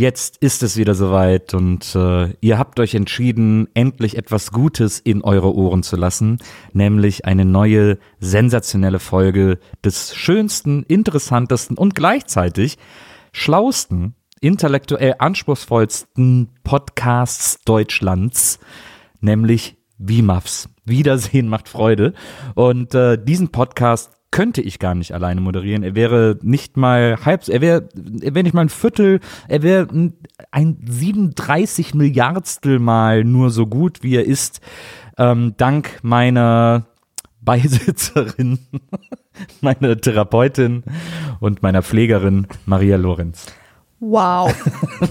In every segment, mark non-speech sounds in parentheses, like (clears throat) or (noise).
jetzt ist es wieder soweit und äh, ihr habt euch entschieden, endlich etwas Gutes in eure Ohren zu lassen, nämlich eine neue sensationelle Folge des schönsten, interessantesten und gleichzeitig schlausten, intellektuell anspruchsvollsten Podcasts Deutschlands, nämlich WIMAFs. Wiedersehen macht Freude. Und äh, diesen Podcast könnte ich gar nicht alleine moderieren. Er wäre nicht mal halb, er wäre, er wäre nicht mal ein Viertel, er wäre ein, ein 37 Milliardstel Mal nur so gut, wie er ist, ähm, dank meiner Beisitzerin, (laughs) meiner Therapeutin und meiner Pflegerin Maria Lorenz. Wow. (laughs)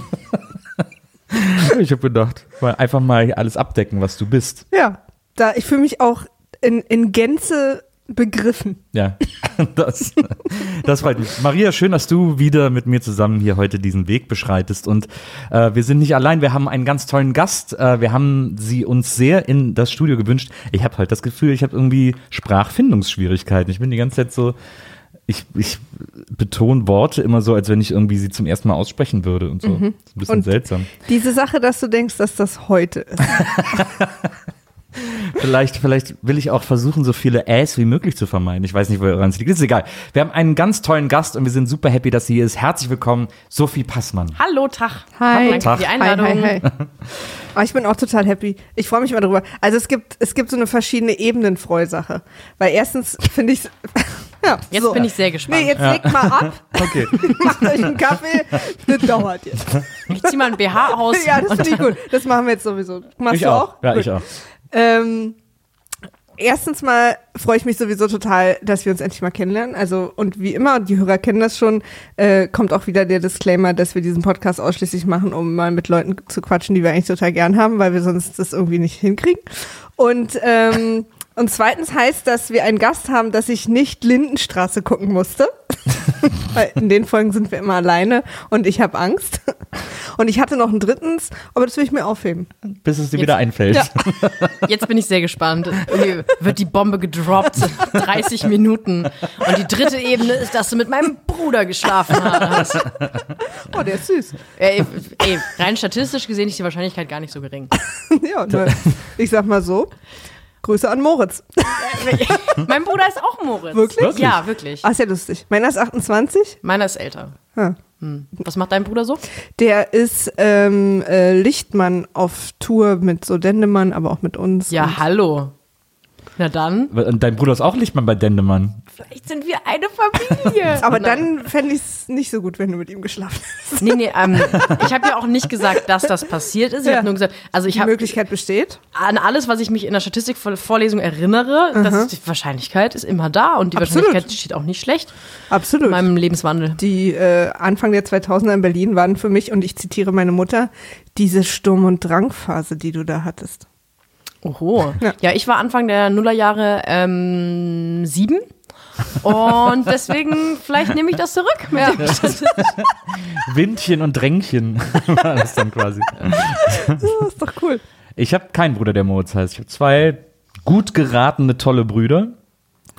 Ich habe gedacht, mal einfach mal alles abdecken, was du bist. Ja, da, ich fühle mich auch in, in Gänze begriffen. Ja, (laughs) das, das freut mich. Maria, schön, dass du wieder mit mir zusammen hier heute diesen Weg beschreitest. Und äh, wir sind nicht allein, wir haben einen ganz tollen Gast. Äh, wir haben sie uns sehr in das Studio gewünscht. Ich habe halt das Gefühl, ich habe irgendwie Sprachfindungsschwierigkeiten. Ich bin die ganze Zeit so, ich, ich betone Worte immer so, als wenn ich irgendwie sie zum ersten Mal aussprechen würde und so. Das ist ein bisschen Und seltsam. Diese Sache, dass du denkst, dass das heute ist. (laughs) Vielleicht, vielleicht will ich auch versuchen, so viele Äs wie möglich zu vermeiden. Ich weiß nicht, woran es liegt. Ist egal. Wir haben einen ganz tollen Gast und wir sind super happy, dass sie hier ist. Herzlich willkommen, Sophie Passmann. Hallo, Tag. Hi. Danke für die Einladung. Hi, hi, hi. Aber (laughs) ich bin auch total happy. Ich freue mich mal drüber. Also es gibt, es gibt so eine verschiedene Ebenen Freusache. Weil erstens finde ich (laughs) ja, Jetzt so. bin ich sehr gespannt. Nee, jetzt legt mal ab, (laughs) Okay. macht euch einen Kaffee, das dauert jetzt. ich zieh mal ein BH aus. Ja, das finde ich gut. Das machen wir jetzt sowieso. Machst Ich du auch. auch? Ja, Gut. ich auch. Ähm, erstens mal freue ich mich sowieso total, dass wir uns endlich mal kennenlernen. Also, und wie immer, die Hörer kennen das schon, äh, kommt auch wieder der Disclaimer, dass wir diesen Podcast ausschließlich machen, um mal mit Leuten zu quatschen, die wir eigentlich total gern haben, weil wir sonst das irgendwie nicht hinkriegen. Und, ähm, und zweitens heißt, dass wir einen Gast haben, dass ich nicht Lindenstraße gucken musste. (laughs) Weil in den Folgen sind wir immer alleine und ich habe Angst. Und ich hatte noch einen drittens, aber das will ich mir aufheben. Bis es dir Jetzt- wieder einfällt. Ja. (laughs) Jetzt bin ich sehr gespannt. Irgendwie wird die Bombe gedroppt. (laughs) 30 Minuten. Und die dritte Ebene ist, dass du mit meinem Bruder geschlafen hast. Oh, der ist süß. Ey, ey, rein statistisch gesehen ist die Wahrscheinlichkeit gar nicht so gering. Ja, ne, ich sag mal so. Grüße an Moritz. (laughs) mein Bruder ist auch Moritz. Wirklich? Wirklich? Ja, wirklich. Ah, ist ja lustig. Meiner ist 28. Meiner ist älter. Ja. Hm. Was macht dein Bruder so? Der ist ähm, äh, Lichtmann auf Tour mit so Dendemann, aber auch mit uns. Ja, hallo. Na dann. Und dein Bruder ist auch Lichtmann bei Dendemann. Vielleicht sind wir eine Familie. (laughs) aber dann fände ich es nicht so gut, wenn du mit ihm geschlafen hast. Nee, nee, ähm, (laughs) ich habe ja auch nicht gesagt, dass das passiert ist. Ich Ja. habe nur gesagt, also ich Die habe Möglichkeit besteht. an alles, was ich mich in der Statistikvorlesung erinnere, dass es, die Wahrscheinlichkeit ist immer da und die Absolut. Wahrscheinlichkeit steht auch nicht schlecht Absolut. in meinem Lebenswandel. Die äh, Anfang der 2000er in Berlin waren für mich, und ich zitiere meine Mutter, diese Sturm- und Drangphase, die du da hattest. Oho. Ja. Ja, ich war Anfang der Nullerjahre ähm, sieben. Und deswegen, vielleicht nehme ich das zurück. Mit dem (laughs) Windchen und Drängchen (laughs) war das dann quasi. Das ist doch cool. Ich habe keinen Bruder, der Moritz heißt. Ich habe zwei gut geratene, tolle Brüder,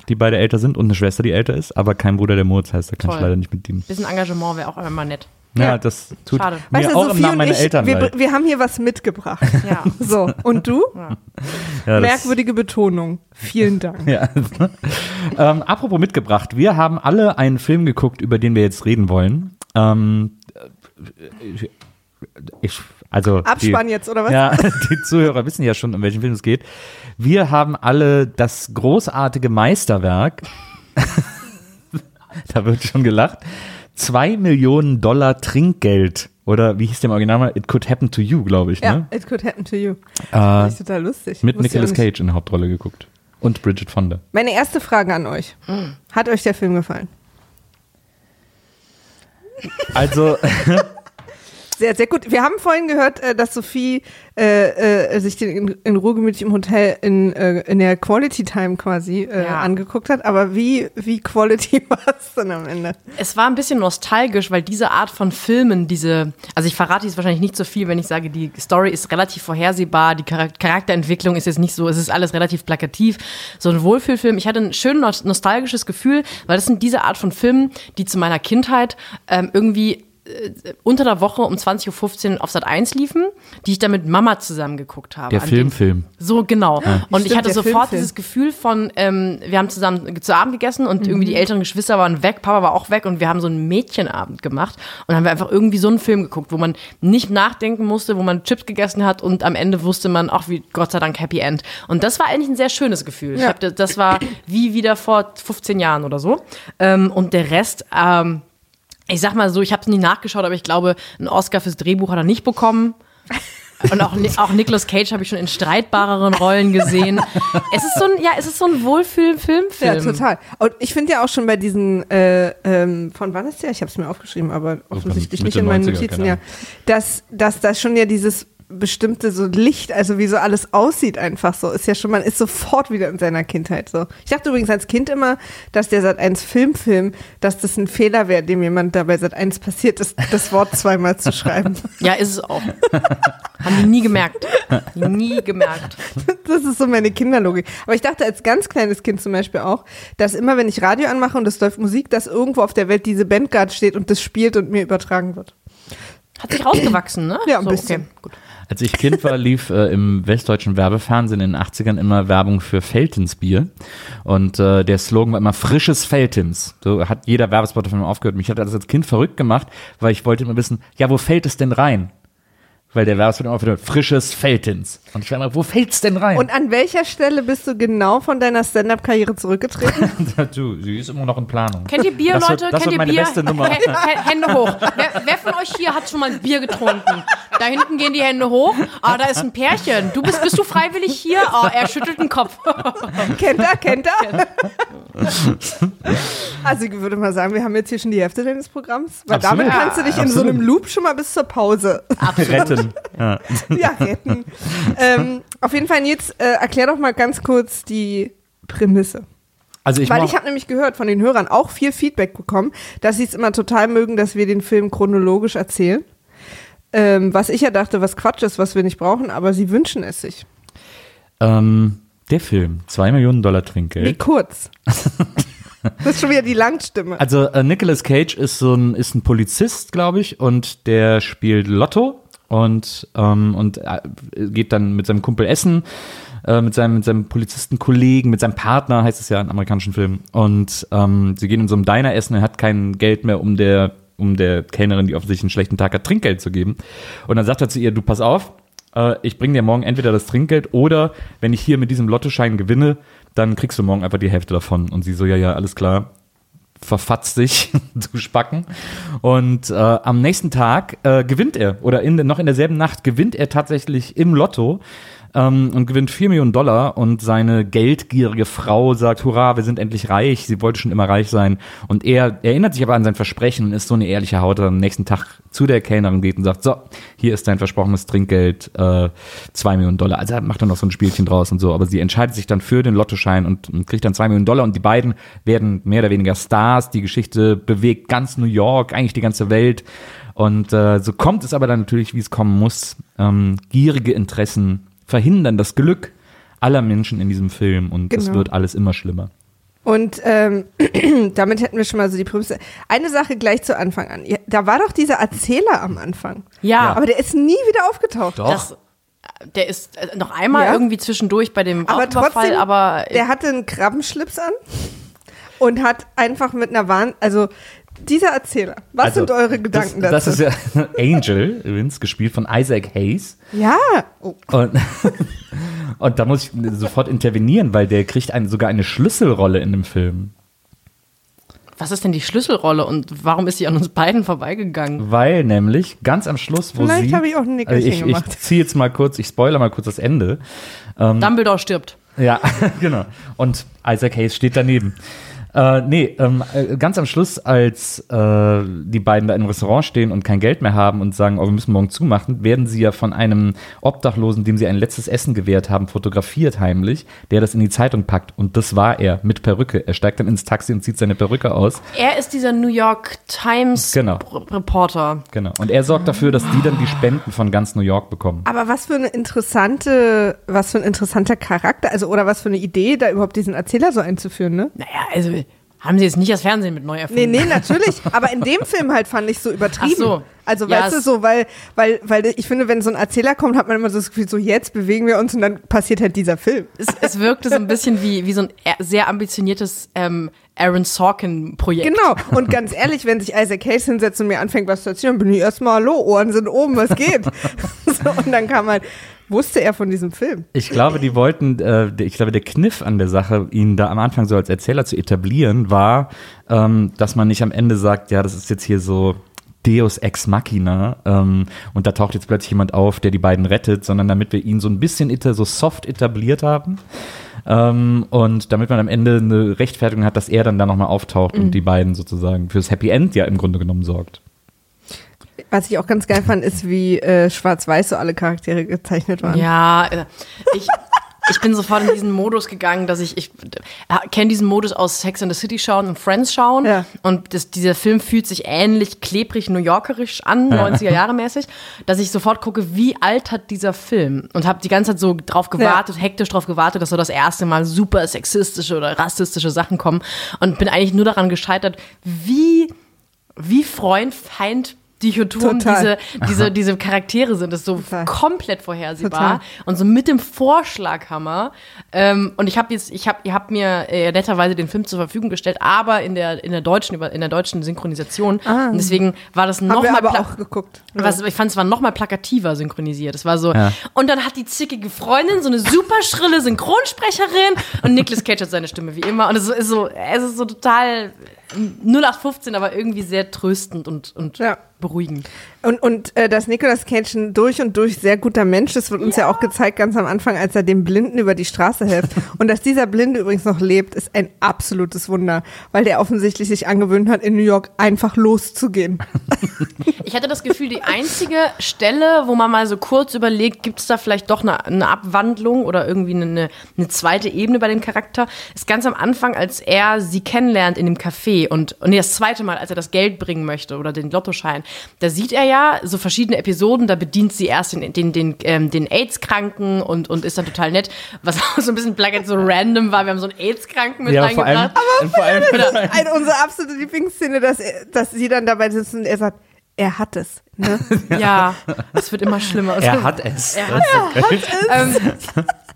die beide älter sind und eine Schwester, die älter ist, aber kein Bruder, der Moritz heißt. Da kann ich Toll. leider nicht mit ihm. bisschen Engagement wäre auch immer nett. Ja, Ja. das tut Schade. mir Weißt du, auch im Sophie Namen und meiner ich, Eltern wir, leid. wir haben hier was mitgebracht. (laughs) Ja. So, und du? Ja, Merkwürdige Betonung. Vielen Dank. (laughs) Ja. ähm, apropos mitgebracht, wir haben alle einen Film geguckt, über den wir jetzt reden wollen. Ähm, ich, also Abspann die, jetzt, oder was? Ja, (laughs) die Zuhörer wissen ja schon, um welchen Film es geht. Wir haben alle das großartige Meisterwerk, da wird schon gelacht, zwei Millionen Dollar Trinkgeld. Oder wie hieß der im Original mal? It Could Happen to You, glaube ich. Ja, Ne? it could happen to you. Äh, Das ist total lustig. mit Wusste Nicolas. Cage in der Hauptrolle geguckt. Und Bridget Fonda. Meine erste Frage an euch. Hat euch der Film gefallen? Also, (laughs) Sehr, sehr gut. Wir haben vorhin gehört, äh, dass Sophie äh, äh, sich den in, in Ruhe gemütlich im Hotel in, äh, in der Quality Time quasi äh, Ja. angeguckt hat. Aber wie, wie Quality (laughs) war es dann am Ende? Es war ein bisschen nostalgisch, weil diese Art von Filmen, diese, also ich verrate jetzt wahrscheinlich nicht so viel, wenn ich sage, die Story ist relativ vorhersehbar, die Charak- Charakterentwicklung ist jetzt nicht so, es ist alles relativ plakativ. So ein Wohlfühlfilm. Ich hatte ein schön nos- nostalgisches Gefühl, weil das sind diese Art von Filmen, die zu meiner Kindheit ähm, irgendwie unter der Woche um 20.15 Uhr auf Sat 1 liefen, die ich dann mit Mama zusammen geguckt habe. Der An Film, Film. so, genau. Und ich Stimmt, hatte der sofort Filmfilm. dieses Gefühl von, ähm, wir haben zusammen zu Abend gegessen und irgendwie Mhm. die älteren Geschwister waren weg, Papa war auch weg und wir haben so einen Mädchenabend gemacht und dann haben wir einfach irgendwie so einen Film geguckt, wo man nicht nachdenken musste, wo man Chips gegessen hat und am Ende wusste man, ach, wie Gott sei Dank Happy End. Und das war eigentlich ein sehr schönes Gefühl. Ich Ja. hab, das war wie wieder vor 15 Jahren oder so. Ähm, und der Rest, ähm, ich sag mal so, ich habe es nie nachgeschaut, aber ich glaube, einen Oscar fürs Drehbuch hat er nicht bekommen. Und auch, auch Nicolas Cage habe ich schon in streitbareren Rollen gesehen. (laughs) Es ist so ein, ja, es ist so ein Wohlfühl-Filmfilm. Ja, total. Und ich finde ja auch schon bei diesen, äh, ähm, von wann ist der? Ich habe es mir aufgeschrieben, aber offensichtlich nicht in meinen 90er, Notizen, ja. Dass, dass da schon ja dieses bestimmte so Licht, also wie so alles aussieht einfach so, ist ja schon, man ist sofort wieder in seiner Kindheit so. Ich dachte übrigens als Kind immer, dass der Sat 1 Filmfilm, dass das ein Fehler wäre, dem jemand dabei Sat 1 passiert ist, das Wort zweimal zu schreiben. (laughs) Ja, ist es auch. Haben die nie gemerkt. Nie gemerkt. Das ist so meine Kinderlogik. Aber ich dachte als ganz kleines Kind zum Beispiel auch, dass immer, wenn ich Radio anmache und es läuft Musik, dass irgendwo auf der Welt diese Band gerade steht und das spielt und mir übertragen wird. Hat sich rausgewachsen, ne? Ja, ein so, bisschen. Okay, gut. Als ich Kind war, lief äh, im westdeutschen Werbefernsehen in den 80ern immer Werbung für Feltins Bier. Und äh, der Slogan war immer frisches Feltins. So hat jeder Werbespot davon aufgehört. Mich hat das als Kind verrückt gemacht, weil ich wollte immer wissen, ja, wo fällt es denn rein? Weil der Werbespot immer aufgehört, frisches Feltins. Und ich war immer, wo fällt's denn rein? Und an welcher Stelle bist du genau von deiner Stand-Up-Karriere zurückgetreten? (laughs) du, sie ist immer noch in Planung. Kennt ihr Bier, Das wird- Leute? das Kennt wird ihr meine Bier? beste Nummer. H- Hände hoch. Wer, wer von euch hier hat schon mal ein Bier getrunken? Da hinten gehen die Hände hoch. Ah, da ist ein Pärchen. Du bist, bist du freiwillig hier? Ah, er schüttelt den Kopf. (laughs) kennt er, kennt er? also ich würde mal sagen, wir haben jetzt hier schon die Hälfte deines Programms. Weil Absolut. damit kannst du dich in so Absolut. einem Loop schon mal bis zur Pause Retten. Ja. (laughs) ja, retten. ähm, auf jeden Fall, jetzt äh, erklär doch mal ganz kurz die Prämisse. Also ich Weil ich habe nämlich gehört von den Hörern auch viel Feedback bekommen, dass sie es immer total mögen, dass wir den Film chronologisch erzählen. Ähm, was ich ja dachte, was Quatsch ist, was wir nicht brauchen, aber sie wünschen es sich. ähm, der Film, zwei Millionen Dollar Trinkgeld. Wie kurz. (laughs) das ist schon wieder die Langstimme. Also äh, Nicolas Cage ist so ein ist ein Polizist, glaube ich, und der spielt Lotto und ähm, und äh, geht dann mit seinem Kumpel essen, äh, mit seinem mit seinem Polizistenkollegen, mit seinem Partner heißt es ja in amerikanischen Filmen und ähm, sie gehen in so einem Diner essen. Er hat kein Geld mehr, um der um der Kellnerin, die offensichtlich einen schlechten Tag hat, Trinkgeld zu geben. Und dann sagt er zu ihr: Du pass auf. äh, Ich bringe dir morgen entweder das Trinkgeld oder wenn ich hier mit diesem Lottoschein gewinne, dann kriegst du morgen einfach die Hälfte davon. Und sie so, ja, ja, alles klar verfatzt sich (laughs) zu Spacken. Und äh, am nächsten Tag äh, gewinnt er, oder in, noch in derselben Nacht gewinnt er tatsächlich im Lotto ähm, und gewinnt 4 Millionen Dollar. Und seine geldgierige Frau sagt, hurra, wir sind endlich reich. Sie wollte schon immer reich sein. Und er erinnert sich aber an sein Versprechen und ist so eine ehrliche Haut, dass er am nächsten Tag zu der Kellnerin geht und sagt, so, hier ist dein versprochenes Trinkgeld, äh, 2 Millionen Dollar. Also er macht dann noch so ein Spielchen draus und so. Aber sie entscheidet sich dann für den Lottoschein und, und kriegt dann 2 Millionen Dollar. Und die beiden werden mehr oder weniger Stars. Die Geschichte bewegt ganz New York, eigentlich die ganze Welt. Und äh, so kommt es aber dann natürlich, wie es kommen muss. Ähm, gierige Interessen verhindern das Glück aller Menschen in diesem Film. Und es Genau. wird alles immer schlimmer. Und ähm, (clears throat) damit hätten wir schon mal so die Prämisse. Eine Sache gleich zu Anfang an. Ja, Da war doch dieser Erzähler am Anfang. Ja. Aber der ist nie wieder aufgetaucht. Das, der ist äh, noch einmal Ja. irgendwie zwischendurch bei dem Aber trotzdem, aber der hatte einen Krabbenschlips an und hat einfach mit einer Wahn, also dieser Erzähler. Was Also, sind eure Gedanken das, dazu? Das ist ja (laughs) Angel, übrigens, gespielt von Isaac Hayes. ja. Oh. Und, (laughs) und da muss ich sofort intervenieren, weil der kriegt ein, sogar eine Schlüsselrolle in dem Film. was ist denn die Schlüsselrolle und warum ist sie an uns beiden vorbeigegangen? Weil nämlich ganz am Schluss, wo Vielleicht sie. habe ich auch ein Nickerchen Also ich, gemacht. Ich ziehe jetzt mal kurz, ich spoiler mal kurz das Ende. Dumbledore stirbt. Ja, (laughs) genau. Und Isaac Hayes steht daneben. Äh, nee, ähm, äh, ganz am Schluss, als äh, die beiden da im Restaurant stehen und kein Geld mehr haben und sagen, oh, wir müssen morgen zumachen, werden sie ja von einem Obdachlosen, dem sie ein letztes Essen gewährt haben, fotografiert heimlich, der das in die Zeitung packt. Und das war er mit Perücke. Er steigt dann ins Taxi und zieht seine Perücke aus. Er ist dieser New York Times Genau. Reporter. Genau. Und er sorgt dafür, dass die dann die Spenden von ganz New York bekommen. Aber was für eine interessante, was für ein interessanter Charakter, also oder was für eine Idee, da überhaupt diesen Erzähler so einzuführen, ne? Naja, also haben sie jetzt nicht das Fernsehen mit neu Nee, erfunden. nee, natürlich. (laughs) Aber in dem Film halt fand ich so übertrieben. Ach so. Also, Ja, weißt du, so, weil, weil, weil ich finde, wenn so ein Erzähler kommt, hat man immer so das Gefühl, so jetzt bewegen wir uns und dann passiert halt dieser Film. Es, es wirkte so ein bisschen wie, wie so ein eher- sehr ambitioniertes ähm, Aaron Sorkin-Projekt. Genau. Und ganz ehrlich, wenn sich Isaac Hayes hinsetzt und mir anfängt, was zu erzählen, dann bin ich erstmal, hallo, Ohren sind oben, was geht? (laughs) so, und dann kam halt, wusste er von diesem Film. Ich glaube, die wollten, äh, ich glaube, der Kniff an der Sache, ihn da am Anfang so als Erzähler zu etablieren, war, ähm, dass man nicht am Ende sagt, ja, das ist jetzt hier so Deus ex machina ähm, und da taucht jetzt plötzlich jemand auf, der die beiden rettet, sondern damit wir ihn so ein bisschen so soft etabliert haben. Ähm, und damit man am Ende eine Rechtfertigung hat, dass er dann da nochmal auftaucht und die beiden sozusagen fürs Happy End ja im Grunde genommen sorgt. Was ich auch ganz geil fand, ist, wie äh, schwarz-weiß so alle Charaktere gezeichnet waren. Ja, äh, ich, ich bin sofort in diesen Modus gegangen, dass ich, ich äh, kenne diesen Modus aus Sex and the City schauen und Friends schauen. Ja. Und das, dieser Film fühlt sich ähnlich klebrig New Yorkerisch an, 90er Jahre mäßig, dass ich sofort gucke, wie alt hat dieser Film? Und habe die ganze Zeit so drauf gewartet, hektisch drauf gewartet, dass so das erste Mal super sexistische oder rassistische Sachen kommen. Und bin eigentlich nur daran gescheitert, wie, wie Freund, Feind, Dichotom Total. diese, diese, diese Charaktere sind. Das ist so Total. komplett vorhersehbar. Total. Und so mit dem Vorschlaghammer. Ähm, und ich habe jetzt, ich habe, ihr habt mir äh, netterweise den Film zur Verfügung gestellt, aber in der, in der deutschen, in der deutschen Synchronisation. Und deswegen war das Ah. Nochmal aber auch geguckt. was, ich fand es war noch mal plakativer synchronisiert. Es war so. Ja. Und dann hat die zickige Freundin so eine super schrille Synchronsprecherin und Nicolas Cage hat seine Stimme wie immer. Und es ist so, es ist so total 0815, aber irgendwie sehr tröstend und, und Ja. Beruhigend. Und, und äh, dass Nicolas Cage ein durch und durch sehr guter Mensch ist, wird uns ja. auch gezeigt ganz am Anfang, als er dem Blinden über die Straße hilft. (laughs) und dass dieser Blinde übrigens noch lebt, ist ein absolutes Wunder, weil der offensichtlich sich angewöhnt hat, in New York einfach loszugehen. (laughs) Ich hatte das Gefühl, die einzige Stelle, wo man mal so kurz überlegt, gibt es da vielleicht doch eine, eine Abwandlung oder irgendwie eine, eine zweite Ebene bei dem Charakter, ist ganz am Anfang, als er sie kennenlernt in dem Café und, und nee, das zweite Mal, als er das Geld bringen möchte oder den Lottoschein, da sieht er ja so verschiedene Episoden, da bedient sie erst den, den, den, ähm, den AIDS-Kranken und, und ist dann total nett, was (laughs) auch so ein bisschen plagend so random war. Wir haben so einen AIDS-Kranken mit Ja, vor allem, reingebracht. vor allem (laughs) Eine, unsere absolute Lieblingsszene, dass, dass sie dann dabei sitzt und er sagt, er hat es. Ne? Ja, es wird immer schlimmer. er hat es. Er hat Ähm,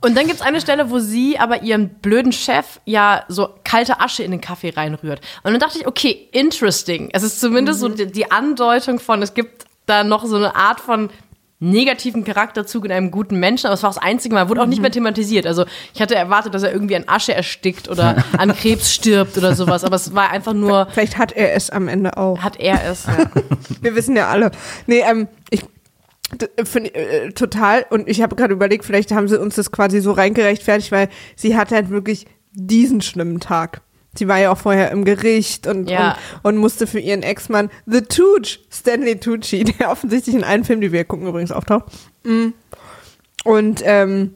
und dann gibt es eine Stelle, wo sie aber ihren blöden Chef ja so kalte Asche in den Kaffee reinrührt. Und dann dachte ich, okay, interesting. Es ist zumindest so die, die Andeutung von, es gibt da noch so eine Art von negativen Charakterzug in einem guten Menschen, aber es war auch das einzige Mal, wurde auch nicht mehr thematisiert. Also ich hatte erwartet, dass er irgendwie an Asche erstickt oder (laughs) an Krebs stirbt oder sowas, aber es war einfach nur, Vielleicht hat er es am Ende auch. hat er es. Ja. (laughs) Wir wissen ja alle. Nee, ähm, ich finde äh, total und ich habe gerade überlegt, vielleicht haben sie uns das quasi so reingerechtfertigt, weil sie hatte halt wirklich diesen schlimmen Tag. Sie war ja auch vorher im Gericht und, Ja. und, und musste für ihren Ex-Mann The Tooch, Stanley Tucci, (laughs) der offensichtlich in allen Filmen, die wir gucken, übrigens auftaucht. Mm. Und ähm,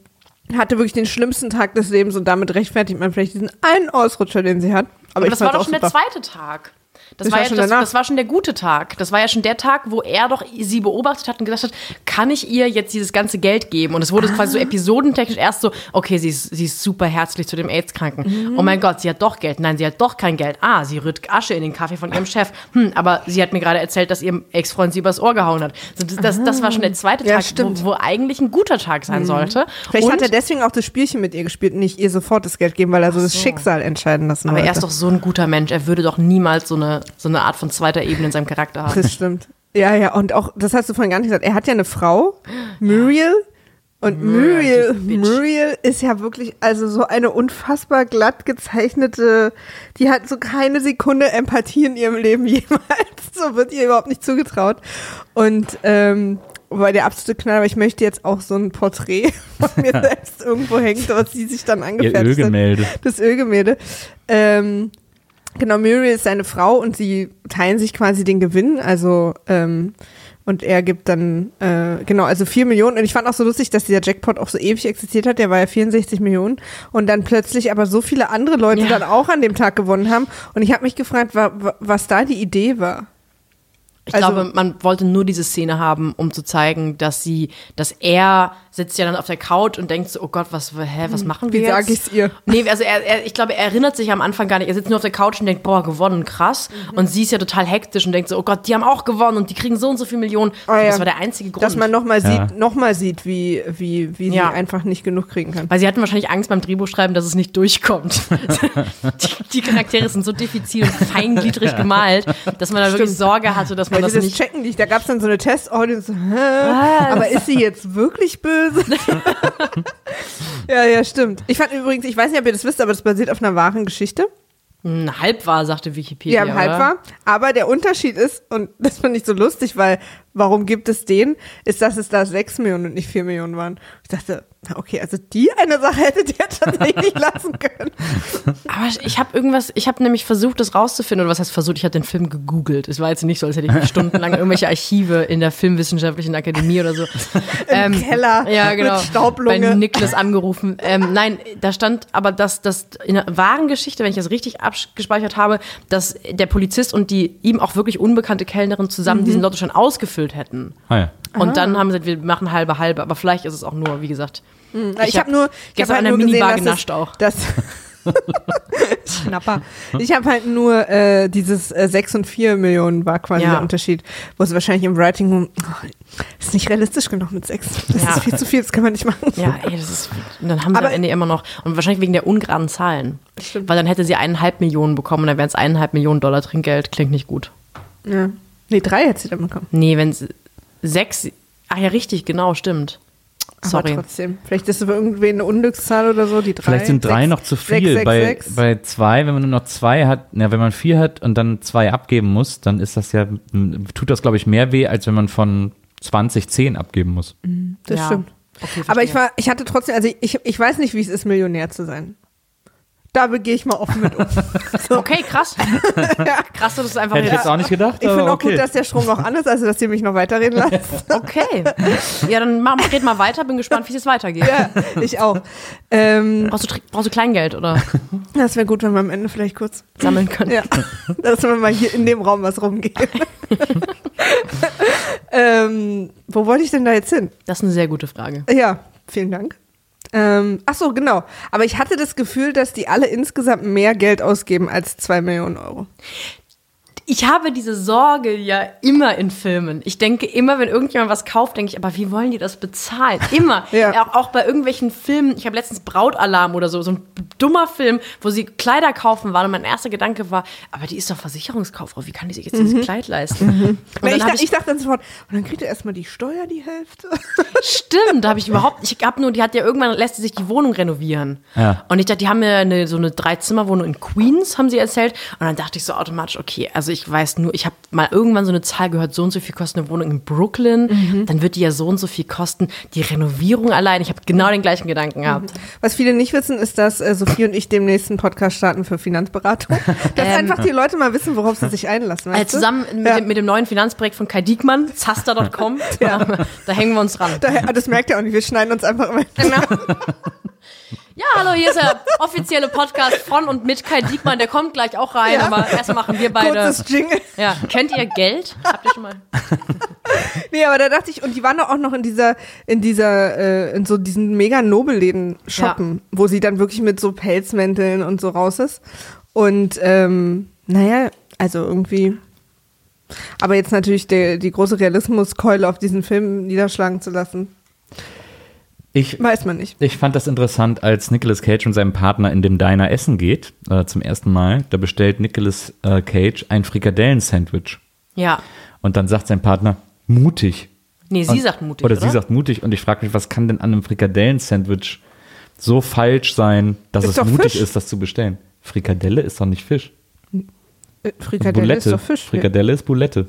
hatte wirklich den schlimmsten Tag des Lebens und damit rechtfertigt man vielleicht diesen einen Ausrutscher, den sie hat. Aber, Aber ich das war doch schon der zweite Tag. Das, Das war, war ja, schon das, das war schon der gute Tag. Das war ja schon der Tag, wo er doch sie beobachtet hat und gesagt hat, kann ich ihr jetzt dieses ganze Geld geben? Und es wurde quasi so Ah. episodentechnisch erst so, okay, sie ist, sie ist super herzlich zu dem AIDS-Kranken. Mhm. Oh mein Gott, sie hat doch Geld. Nein, sie hat doch kein Geld. Ah, sie rührt Asche in den Kaffee von ihrem Chef. Hm, aber sie hat mir gerade erzählt, dass ihr Ex-Freund sie übers Ohr gehauen hat. So, das, das, das war schon der zweite Ja, Tag. Mhm. wo, wo eigentlich ein guter Tag sein sollte. Vielleicht und, hat er deswegen auch das Spielchen mit ihr gespielt und nicht ihr sofort das Geld geben, weil er so das Schicksal entscheiden lassen aber wollte. er ist doch so ein guter Mensch. Er würde doch niemals so eine, so eine Art von zweiter Ebene in seinem Charakter haben. Das stimmt. Ja, ja, und auch, das hast du vorhin gar nicht gesagt, er hat ja eine Frau, Muriel. Und Muriel. Muriel ist ja wirklich, also so eine unfassbar glatt gezeichnete, die hat so keine Sekunde Empathie in ihrem Leben (laughs) jemals. So wird ihr überhaupt nicht zugetraut. Und, ähm, weil der absolute Knall, aber ich möchte jetzt auch so ein Porträt (laughs) von mir (laughs) selbst irgendwo hängt, was sie sich dann Ihr angefertigt hat. Ölgemälde. Das Ölgemälde. Ähm, Genau, Muriel ist seine Frau und sie teilen sich quasi den Gewinn, also ähm, und er gibt dann, äh, genau, also 4 Millionen. Und ich fand auch so lustig, dass dieser Jackpot auch so ewig existiert hat. Der war ja 64 Millionen. Und dann plötzlich aber so viele andere Leute Ja. dann auch an dem Tag gewonnen haben. Und ich habe mich gefragt, wa wa was da die Idee war. Ich Also- glaube, man wollte nur diese Szene haben, um zu zeigen, dass sie, dass er sitzt ja dann auf der Couch und denkt so, oh Gott, was, hä, was machen wir Wie jetzt? sag ich's ihr? Nee, also er, er, ich glaube, er erinnert sich am Anfang gar nicht. Er sitzt nur auf der Couch und denkt, boah, gewonnen, krass. Mhm. Und sie ist ja total hektisch und denkt so, oh Gott, die haben auch gewonnen und die kriegen so und so viele Millionen. Oh ja. Das war der einzige Grund. Dass man nochmal Ja. sieht, noch mal sieht, wie, wie, wie Ja. sie einfach nicht genug kriegen kann. Weil sie hatten wahrscheinlich Angst beim Drehbuchschreiben, dass es nicht durchkommt. (laughs) die, die Charaktere sind so diffizil und feingliedrig gemalt, dass man da wirklich. Sorge hatte, dass man Leute, das das nicht. checken nicht. Da gab es dann so eine Test-Audience. So, hä? Aber ist sie jetzt wirklich böse? (laughs) ja, ja, stimmt. Ich fand übrigens, ich weiß nicht, ob ihr das wisst, aber das basiert auf einer wahren Geschichte. Hm, halb war, sagte Wikipedia. Ja, halb war. Aber der Unterschied ist, und das fand ich so lustig, weil warum gibt es den, ist, dass es da sechs Millionen und nicht vier Millionen waren. Ich dachte, okay, also die eine Sache (laughs) hättet ihr tatsächlich lassen können. Aber ich habe irgendwas, ich habe nämlich versucht, das rauszufinden, oder was heißt versucht, ich habe den Film gegoogelt. Es war jetzt nicht so, als hätte ich stundenlang irgendwelche Archive in der Filmwissenschaftlichen Akademie oder so. (laughs) Im Keller Ja, genau. mit Staublunge. Bei Niklas angerufen. Ähm, nein, da stand aber, dass das in einer wahren Geschichte, wenn ich das richtig abgespeichert habe, dass der Polizist und die ihm auch wirklich unbekannte Kellnerin Mhm. zusammen diesen Lottoschein ausgefüllt hätten. Ah, ja. Und dann haben sie gesagt, wir machen halbe halbe, aber vielleicht ist es auch nur, wie gesagt. Ich, Ich habe hab nur, ich gestern hab halt an der nur gesehen, Minibar dass genascht es, auch. Dass (laughs) Schnapper. Ich habe halt nur äh, dieses äh, 6 und 4 Millionen war quasi Ja. der Unterschied, wo es wahrscheinlich im Writing Room oh, ist nicht realistisch genug mit 6. Das Ja. ist viel zu viel, das kann man nicht machen. Ja, ey, das ist. Und dann haben sie Aber- am Ende immer noch. Und wahrscheinlich wegen der ungeraden Zahlen. Stimmt. Weil dann hätte sie eineinhalb Millionen bekommen und dann wären es eineinhalb Millionen Dollar Trinkgeld. Klingt nicht gut. Ja. Nee, drei hätte sie dann bekommen. Nee, wenn es sechs. Ach ja, richtig, genau, stimmt. Sorry. Aber trotzdem. Vielleicht ist es für irgendwen eine Unglückszahl oder so, die drei. Vielleicht sind drei sechs, noch zu viel. sechs, bei, sechs. bei zwei, wenn man nur noch zwei hat, na, wenn man vier hat und dann zwei abgeben muss, dann ist das ja, tut das, glaube ich, mehr weh, als wenn man von 20 10 abgeben muss. Das Ja. stimmt. Okay, Aber ich war, ich hatte trotzdem, also ich, ich weiß nicht, wie es ist, Millionär zu sein. Da gehe ich mal offen mit um. (laughs) Okay, krass. (laughs) Krass, dass du es einfach Hätte ich jetzt auch nicht gedacht, Ich finde auch okay. gut, dass der Strom noch an ist, also dass ihr mich noch weiterreden (laughs) lasst. Okay. Ja, dann mach, red mal weiter. Bin gespannt, wie es weitergeht. ja, ich auch. Ähm, Brauchst, du, brauchst du Kleingeld oder das wäre gut, wenn wir am Ende vielleicht kurz, sammeln können? ja, dass wir mal hier in dem Raum was rumgehen. ähm, wo wollte ich denn da jetzt hin? Das ist eine sehr gute Frage. Ja, vielen Dank. Ähm, ach so, genau. Aber ich hatte das Gefühl, dass die alle insgesamt mehr Geld ausgeben als zwei Millionen Euro. Ich habe diese Sorge ja immer in Filmen. Ich denke immer, wenn irgendjemand was kauft, denke ich, aber wie wollen die das bezahlen? (laughs) Immer. Ja. Auch, auch bei irgendwelchen Filmen. Ich habe letztens Brautalarm oder so, so ein dummer Film, wo sie Kleider kaufen waren und mein erster Gedanke war, aber die ist doch Versicherungskauffrau, wie kann die sich jetzt dieses Kleid leisten? Dann ich, habe da, ich, ich dachte dann sofort, und dann kriegt er erstmal die Steuer die Hälfte. Stimmt, da habe ich (laughs) überhaupt, ich habe nur, die hat ja irgendwann, lässt sie sich die Wohnung renovieren. Ja. Und ich dachte, die haben ja eine, so eine Drei-Zimmer-Wohnung in Queens, haben sie erzählt. Und dann dachte ich so automatisch, okay, also ich weiß nur, ich habe mal irgendwann so eine Zahl gehört, so und so viel kostet eine Wohnung in Brooklyn, dann wird die ja so und so viel kosten. Die Renovierung allein, ich habe genau den gleichen Gedanken gehabt. Was viele nicht wissen, ist, dass äh, Sophie und ich demnächst einen Podcast starten für Finanzberatung. (laughs) Dass Ähm. einfach die Leute mal wissen, worauf sie sich einlassen. Äh, zusammen mit, Ja. dem, mit dem neuen Finanzprojekt von Kai Diekmann, Zaster.com, da, (laughs) da hängen wir uns dran. Daher, das merkt ihr auch nicht, wir schneiden uns einfach immer. (laughs) Ja, hallo, hier ist der offizielle Podcast von und mit Kai Diekmann, der kommt gleich auch rein, Ja. aber erst machen wir beide. Kurzes Jingle. Ja, kennt ihr Geld? Habt ihr schon mal? (laughs) Nee, aber da dachte ich, und die waren doch auch noch in dieser, in dieser, äh, in so diesen mega Nobelläden shoppen, wo sie dann wirklich mit so Pelzmänteln und so raus ist. Und ähm, naja, also irgendwie. Aber jetzt natürlich der, die große Realismuskeule auf diesen Film niederschlagen zu lassen, Ich, weiß man nicht. ich fand das interessant, als Nicolas Cage und seinem Partner in dem Diner essen geht, äh, zum ersten Mal. Da bestellt Nicolas äh, Cage ein Frikadellen-Sandwich. Ja. Und dann sagt sein Partner, mutig. Nee, sie Und- sagt mutig, Oder, oder? sie sagt mutig. Und ich frage mich, was kann denn an einem Frikadellen-Sandwich so falsch sein, dass Ist es mutig Fisch. ist, das zu bestellen? Frikadelle ist doch nicht Fisch. Äh, Frikadelle Boulette. ist doch Fisch. Frikadelle ist Boulette.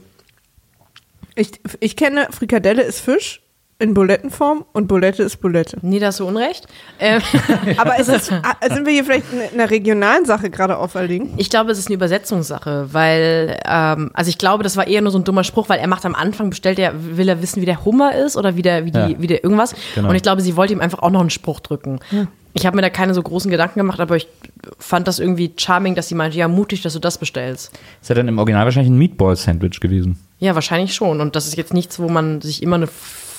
Ich, ich kenne, Frikadelle ist Fisch in Bulettenform und Bulette ist Bulette. Nee, da hast du Unrecht. Ähm, (laughs) Aber ist es, ah, sind wir hier vielleicht in einer regionalen Sache gerade auferlegen? Ich glaube, es ist eine Übersetzungssache, weil, ähm, also ich glaube, das war eher nur so ein dummer Spruch, weil er macht am Anfang, bestellt er, will er wissen, wie der Hummer ist oder wie der, wie die, Ja. wie der irgendwas. Genau. Und ich glaube, sie wollte ihm einfach auch noch einen Spruch drücken. Ich habe mir da keine so großen Gedanken gemacht, aber ich fand das irgendwie charming, dass sie meinte, ja, mutig, dass du das bestellst. Ist ja dann im Original wahrscheinlich ein Meatball-Sandwich gewesen. Ja, wahrscheinlich schon. Und das ist jetzt nichts, wo man sich immer eine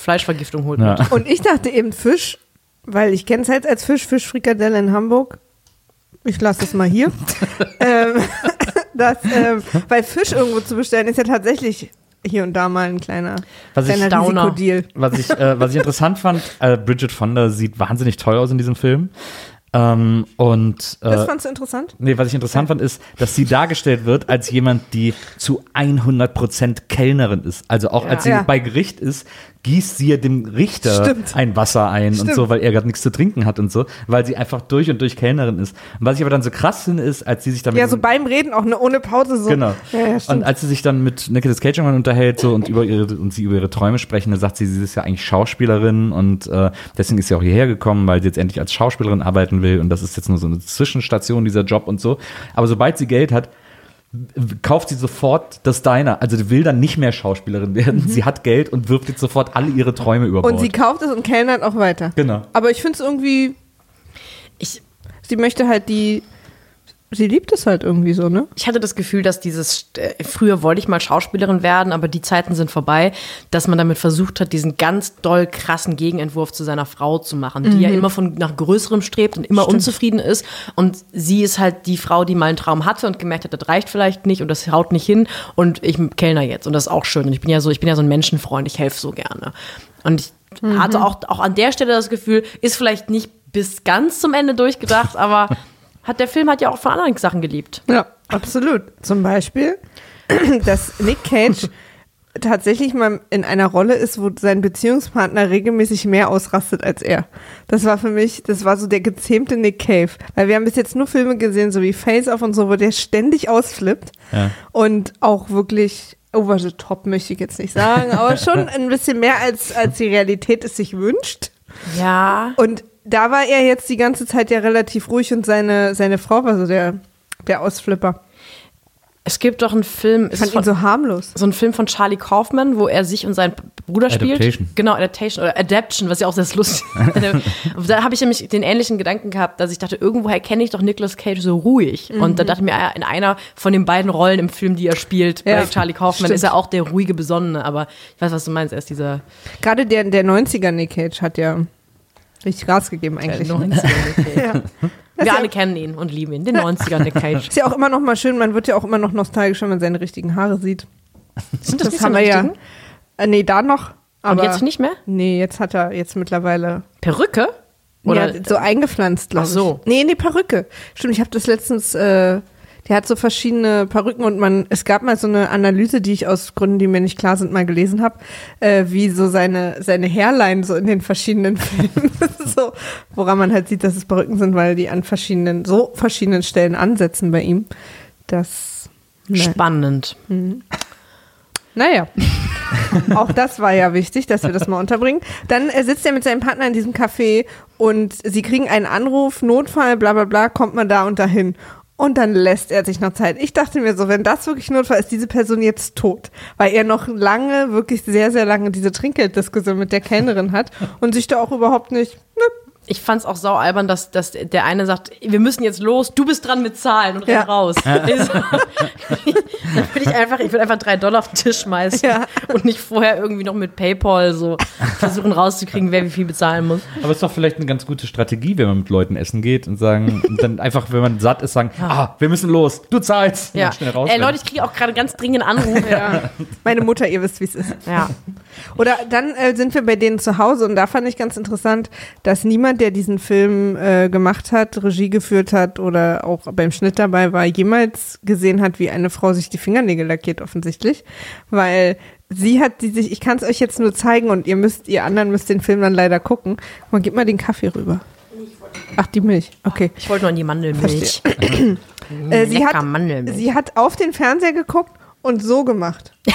Fleischvergiftung holt. Ja. Und ich dachte eben Fisch, weil ich kenne es halt als Fisch, Fischfrikadelle in Hamburg. Ich lasse es mal hier. (laughs) ähm, (laughs) das, ähm, weil Fisch irgendwo zu bestellen ist ja tatsächlich hier und da mal ein kleiner, Was ich kleiner Downer. Risikodeal. Was ich, äh, was ich interessant fand, äh, Bridget Fonda sieht wahnsinnig toll aus in diesem Film. Ähm, und Das äh, fandst du interessant? nee, was ich interessant fand, ist, dass sie dargestellt wird als jemand, die zu 100% Kellnerin ist. Also auch als sie Ja. bei Gericht ist, gießt sie ja dem Richter Stimmt. ein Wasser ein und Stimmt. so, weil er gerade nichts zu trinken hat und so, weil sie einfach durch und durch Kellnerin ist. Und was ich aber dann so krass finde, ist, als sie sich damit Ja, so beim Reden auch ne, ohne Pause so. Genau. Ja, ja, und als sie sich dann mit Nicolas Cage irgendwann unterhält so und über ihre und sie über ihre Träume sprechen, dann sagt sie, sie ist ja eigentlich Schauspielerin und äh, deswegen ist sie auch hierher gekommen, weil sie jetzt endlich als Schauspielerin arbeiten will und das ist jetzt nur so eine Zwischenstation dieser Job und so. Aber sobald sie Geld hat, kauft sie sofort das Diner. Also die will dann nicht mehr Schauspielerin werden. Sie hat Geld und wirft jetzt sofort alle ihre Träume über Bord. und sie kauft es und kellnert auch weiter. genau. Aber ich finde es irgendwie, Ich, sie möchte halt die, sie liebt es halt irgendwie so, ne? ich hatte das Gefühl, dass dieses, äh, früher wollte ich mal Schauspielerin werden, aber die Zeiten sind vorbei, dass man damit versucht hat, diesen ganz doll krassen Gegenentwurf zu seiner Frau zu machen, die ja immer von nach Größerem strebt und immer unzufrieden ist. Und sie ist halt die Frau, die mal einen Traum hatte und gemerkt hat, das reicht vielleicht nicht und das haut nicht hin und ich kellner jetzt und das ist auch schön. Und ich bin ja so, ich bin ja so ein Menschenfreund, ich helfe so gerne. Und ich hatte auch, auch an der Stelle das Gefühl, ist vielleicht nicht bis ganz zum Ende durchgedacht, aber (laughs) hat der Film hat ja auch von anderen Sachen geliebt. Ja, absolut. Zum Beispiel, (clears throat) dass Nick Cage tatsächlich mal in einer Rolle ist, wo sein Beziehungspartner regelmäßig mehr ausrastet als er. Das war für mich, das war so der gezähmte Nick Cave. Weil wir haben bis jetzt nur Filme gesehen, so wie Face Off und so, wo der ständig ausflippt Ja. und auch wirklich over the top möchte ich jetzt nicht sagen, aber (laughs) schon ein bisschen mehr als, als die Realität es sich wünscht. Ja. Und da war er jetzt die ganze Zeit ja relativ ruhig und seine, seine Frau war so der, der Ausflipper. Es gibt doch einen Film, Ich ist fand ihn so harmlos. so ein Film von Charlie Kaufman, wo er sich und seinen Bruder spielt. Adaptation. Genau, Adaptation oder Adaption, was ja auch sehr lustig (laughs) ist. da habe ich nämlich den ähnlichen Gedanken gehabt, dass ich dachte, irgendwoher kenne ich doch Nicolas Cage so ruhig. Und da dachte ich mir, ah, in einer von den beiden Rollen im Film, die er spielt, Ja, bei Charlie Kaufman, stimmt. ist er auch der ruhige Besonnene. Aber ich weiß, was du meinst, er ist dieser Gerade der, der 90er Nick Cage hat ja richtig Gas gegeben eigentlich. 90er Nick Cage. (laughs) Ja. Das Wir ja, alle kennen ihn und lieben ihn, den 90er Nick Cage. ist ja auch immer noch mal schön, man wird ja auch immer noch nostalgisch, wenn man seine richtigen Haare sieht. Sind Das, nicht haben wir ja. Äh, nee, da noch. Aber Und jetzt nicht mehr? Nee, jetzt hat er jetzt mittlerweile Perücke? Oder ja, so eingepflanzt, glaube Ach so. ich. Nee, nee, Perücke. Stimmt, ich habe das letztens, äh, der hat so verschiedene Perücken und man, es gab mal so eine Analyse, die ich aus Gründen, die mir nicht klar sind, mal gelesen habe, äh, wie so seine, seine Hairline so in den verschiedenen (laughs) Filmen, (laughs) so, woran man halt sieht, dass es Perücken sind, weil die an verschiedenen, so verschiedenen Stellen ansetzen bei ihm. Das, ne. spannend. Naja. (laughs) Auch das war ja wichtig, dass wir das mal unterbringen. Dann äh, sitzt er mit seinem Partner in diesem Café und sie kriegen einen Anruf, Notfall, bla bla bla, kommt man da und dahin. Und dann lässt er sich noch Zeit. Ich dachte mir so, wenn das wirklich Notfall ist, diese Person jetzt tot. Weil er noch lange, wirklich sehr, sehr lange diese Trinkgelddiskussion mit der Kellnerin hat und sich da auch überhaupt nicht, ne, Ich fand's auch sau albern, dass, dass der eine sagt, wir müssen jetzt los, du bist dran mit Zahlen und renn Ja. raus. (laughs) Dann würde ich einfach, ich würde einfach drei Dollar auf den Tisch schmeißen Ja. und nicht vorher irgendwie noch mit PayPal so versuchen rauszukriegen, wer wie viel bezahlen muss. Aber es ist doch vielleicht eine ganz gute Strategie, wenn man mit Leuten essen geht und sagen, und dann einfach, wenn man satt ist, sagen, ah, wir müssen los, du zahlst. Und Ja. schnell raus. Ey, Leute, ich kriege auch gerade ganz dringend Anrufe. Ja. meine Mutter, ihr wisst, wie es ist. ja. Oder dann äh, sind wir bei denen zu Hause und da fand ich ganz interessant, dass niemand, der diesen Film äh, gemacht hat, Regie geführt hat oder auch beim Schnitt dabei war, jemals gesehen hat, wie eine Frau sich die Fingernägel lackiert, offensichtlich. Weil sie hat die sich, ich kann es euch jetzt nur zeigen und ihr müsst, ihr anderen müsst den Film dann leider gucken. Man gib mal den Kaffee rüber. Ach, die Milch. Okay. Ich wollte nur an die Mandelmilch. Äh, sie, hat, Mandelmilch. sie hat auf den Fernseher geguckt und so gemacht. (laughs)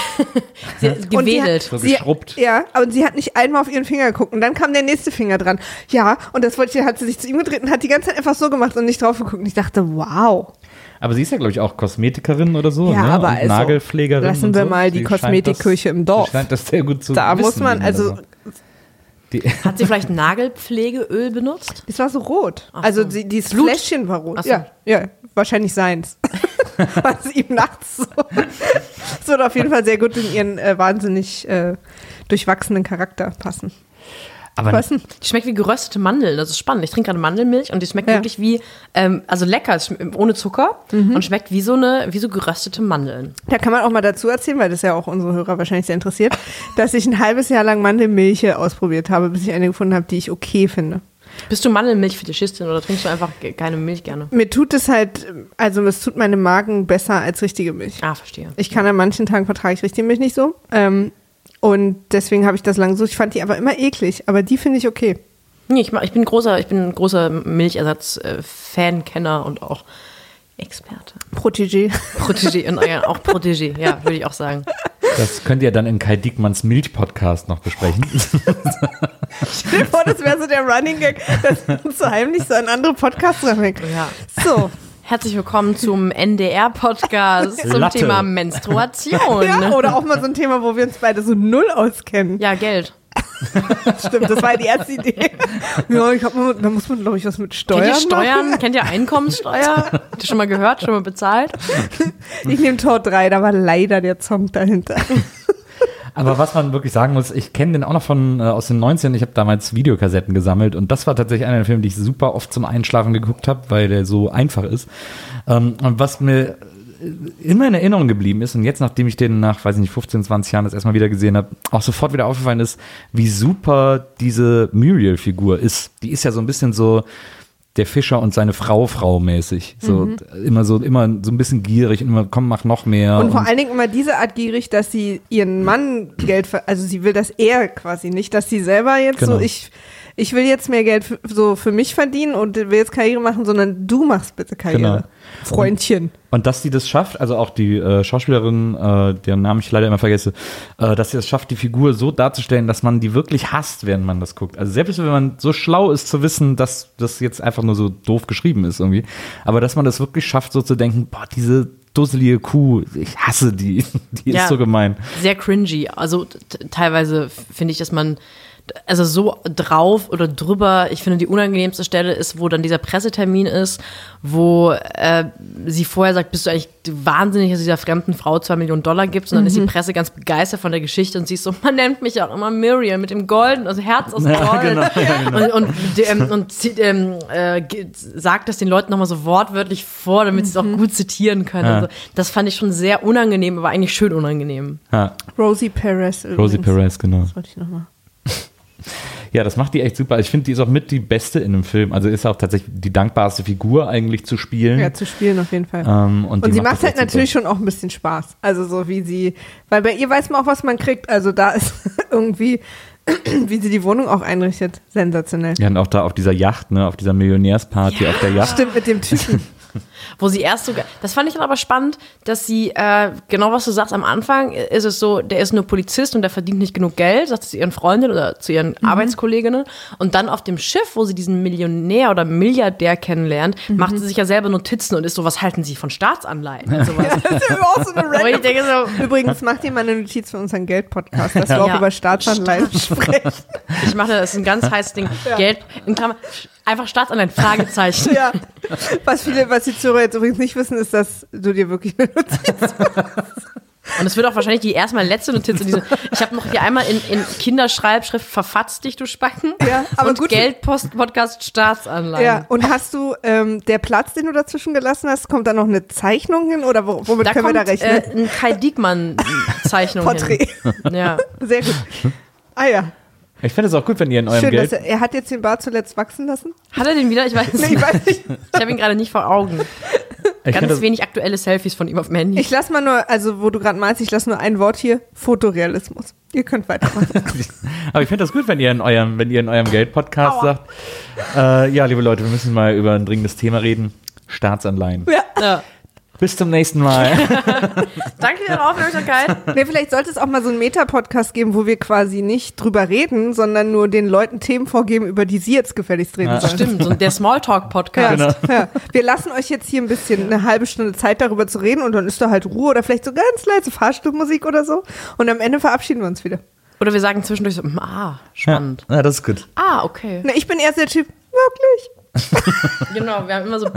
Sie, Und die gewedelt. hat- So sie, geschrubbt. Ja, aber sie hat nicht einmal auf ihren Finger geguckt. Und dann kam der nächste Finger dran. Ja, und das wollte ich, hat sie sich zu ihm gedreht und hat die ganze Zeit einfach so gemacht und nicht drauf geguckt. Und ich dachte, wow. Aber sie ist ja, glaube ich, auch Kosmetikerin oder so. Ja, ne? aber und also, Nagelpflegerin. lassen und wir so. mal die Sie das, im Dorf. Sie scheint das sehr gut zu Da wissen, muss man, also, das- die, (laughs) Hat sie vielleicht Nagelpflegeöl benutzt? es war so rot. Ach also so. die, dieses Blut? Fläschchen war rot. Ach so. Ja, ja, wahrscheinlich seins. (laughs) Was ihm nachts so. Es würde auf jeden Fall sehr gut in ihren äh, wahnsinnig äh, durchwachsenen Charakter passen. Aber Was denn? Die schmeckt wie geröstete Mandeln. Das ist spannend. Ich trinke gerade Mandelmilch und die schmeckt Ja. wirklich wie, ähm, also lecker, ohne Zucker und schmeckt wie so eine, wie so geröstete Mandeln. Da kann man auch mal dazu erzählen, weil das ja auch unsere Hörer wahrscheinlich sehr interessiert, dass ich ein halbes Jahr lang Mandelmilch ausprobiert habe, bis ich eine gefunden habe, die ich okay finde. Bist du Mandelmilchfetischistin oder trinkst du einfach keine Milch gerne? Mir tut es halt, also es tut meinem Magen besser als richtige Milch. Ah, verstehe. Ich kann an manchen Tagen vertrage ich richtige Milch nicht so. Ähm, und deswegen habe ich das lange so. Ich fand die aber immer eklig, aber die finde ich okay. Nee, ich, mach, ich bin großer, ich bin ein großer Milchersatz-Fan, Kenner und auch Experte. Protégé. Protégé, und, ja, auch (laughs) Protégé, ja, würde ich auch sagen. das könnt ihr dann in Kai Diekmanns Milch-Podcast noch besprechen. (laughs) Stell dir vor, das wäre so der Running Gag, dass wir uns so heimlich so an andere Podcasts ranhängen. Ja. So. Herzlich willkommen zum NDR-Podcast zum Latte. Thema Menstruation. Ja, oder auch mal so ein Thema, wo wir uns beide so null auskennen. Ja, Geld. (laughs) Stimmt, das war die erste Idee. Ja, ich hab mal, da muss man, glaube ich, was mit Steuern Kennt ihr Steuern? machen. Kennt ihr Einkommenssteuer? Habt ihr schon mal gehört? Schon mal bezahlt? Ich nehme Tor 3, da war leider der Song dahinter. Aber was man wirklich sagen muss, ich kenne den auch noch von äh, aus den 19. Ich habe damals Videokassetten gesammelt und das war tatsächlich einer der Filme, die ich super oft zum Einschlafen geguckt habe, weil der so einfach ist. Ähm, und was mir äh, immer in Erinnerung geblieben ist und jetzt, nachdem ich den nach, weiß ich nicht, 15, 20 Jahren das erstmal wieder gesehen habe, auch sofort wieder aufgefallen ist, wie super diese Muriel-Figur ist. Die ist ja so ein bisschen so der Fischer und seine Frau Frau mäßig. So immer so immer so ein bisschen gierig und immer komm mach noch mehr. Und vor allen Dingen immer diese Art gierig, dass sie ihren Mann Geld, ver also sie will das er quasi nicht, dass sie selber jetzt Genau. so, ich, ich will jetzt mehr Geld f- so für mich verdienen und will jetzt Karriere machen, sondern du machst bitte Karriere. Genau. Freundchen. Und dass sie das schafft, also auch die äh, Schauspielerin, äh, deren Namen ich leider immer vergesse, äh, dass sie es schafft, die Figur so darzustellen, dass man die wirklich hasst, während man das guckt. Also selbst wenn man so schlau ist zu wissen, dass das jetzt einfach nur so doof geschrieben ist irgendwie, aber dass man das wirklich schafft, so zu denken, boah, diese dusselige Kuh, ich hasse die, (laughs) die Ja. ist so gemein. Sehr cringy. Also teilweise finde ich, dass man also so drauf oder drüber, ich finde die unangenehmste Stelle ist, wo dann dieser Pressetermin ist, wo äh, sie vorher sagt, bist du eigentlich wahnsinnig, dass du dieser fremden Frau zwei Millionen Dollar gibst und dann ist die Presse ganz begeistert von der Geschichte und sie ist so, man nennt mich auch immer Miriam mit dem Golden, also Herz aus Gold. Und, und, ähm, und sie, ähm, äh, sagt das den Leuten nochmal so wortwörtlich vor, damit sie es auch gut zitieren können. Ja. Also, das fand ich schon sehr unangenehm, aber eigentlich schön unangenehm. Ja, Rosie Perez. Übrigens. Rosie Perez, genau. Das wollte ich nochmal. Ja, das macht die echt super. Ich finde, die ist auch mit die beste in dem Film. Also ist auch tatsächlich die dankbarste Figur eigentlich zu spielen. Ja, zu spielen auf jeden Fall. Ähm, und Und sie macht das halt echt super. natürlich schon auch ein bisschen Spaß. Also so wie sie, weil bei ihr weiß man auch, was man kriegt. Also da ist (laughs) irgendwie, (clears throat) wie sie die Wohnung auch einrichtet, sensationell. Ja, und auch da auf dieser Yacht, ne, auf dieser Millionärsparty auf der Yacht. Stimmt mit dem Typen. (laughs) (laughs) Wo sie erst sogar, das fand ich dann aber spannend, dass sie, äh, genau was du sagst, am Anfang ist es so, der ist nur Polizist und der verdient nicht genug Geld, sagt sie zu ihren Freundinnen oder zu ihren Arbeitskolleginnen. Und dann auf dem Schiff, wo sie diesen Millionär oder Milliardär kennenlernt, macht sie sich ja selber Notizen und ist so, was halten sie von Staatsanleihen? Und sowas. (laughs) Das ist auch so eine (laughs) ich random denke so, Übrigens, mach dir mal eine Notiz für unseren Geld-Podcast, dass wir auch Ja. über Staatsanleihen sprechen. ich mache das ist ein ganz heißes Ding. Geld, in Klammer, einfach Staatsanleihen, Fragezeichen. (laughs) Ja. Was viele, was die Zuhörer jetzt übrigens nicht wissen, ist, dass du dir wirklich (laughs) eine Notiz Und es wird auch wahrscheinlich die erstmal letzte Notiz. in Diese, ich habe noch hier einmal in, in Kinderschreibschrift verfatzt dich, du Spacken. Ja, aber und gut. Geldpost-Podcast Staatsanleihen. Ja, und hast du ähm, der Platz, den du dazwischen gelassen hast, kommt da noch eine Zeichnung hin oder wo, womit Da können kommt wir da rechnen? äh, ein Kai Diekmann-Zeichnung (laughs) Porträt. hin. Ja. Sehr gut. Ah ja, Ich finde es auch gut, wenn ihr in eurem schön, dass Geld. er, er hat jetzt den Bart zuletzt wachsen lassen. Hat er den wieder? Ich weiß (laughs) Nee, nicht. ich weiß nicht. Ich habe ihn gerade nicht vor Augen. Ich Ganz wenig aktuelle Selfies von ihm auf dem Handy. Ich lasse mal nur, also wo du gerade malst, ich lasse nur ein Wort hier, Fotorealismus. Ihr könnt weitermachen. (laughs) aber ich finde das gut, wenn ihr in eurem, wenn ihr in eurem Geld-Podcast sagt, äh, ja, liebe Leute, wir müssen mal über ein dringendes Thema reden. Staatsanleihen. ja. ja. Bis zum nächsten Mal. (laughs) (laughs) Danke für Ihre Aufmerksamkeit. Nee, vielleicht sollte es auch mal so einen Meta-Podcast geben, wo wir quasi nicht drüber reden, sondern nur den Leuten Themen vorgeben, über die sie jetzt gefälligst reden Ja. sollen. Stimmt, so der Smalltalk-Podcast. Genau. Ja, wir lassen euch jetzt hier ein bisschen eine halbe Stunde Zeit darüber zu reden und dann ist da halt Ruhe oder vielleicht so ganz leise Fahrstuhlmusik oder so und am Ende verabschieden wir uns wieder. Oder wir sagen zwischendurch so, hm, ah, spannend. Ja, das ist gut. Ah, okay. Na, ich bin erst der Typ, wirklich. (laughs) Genau, wir haben immer so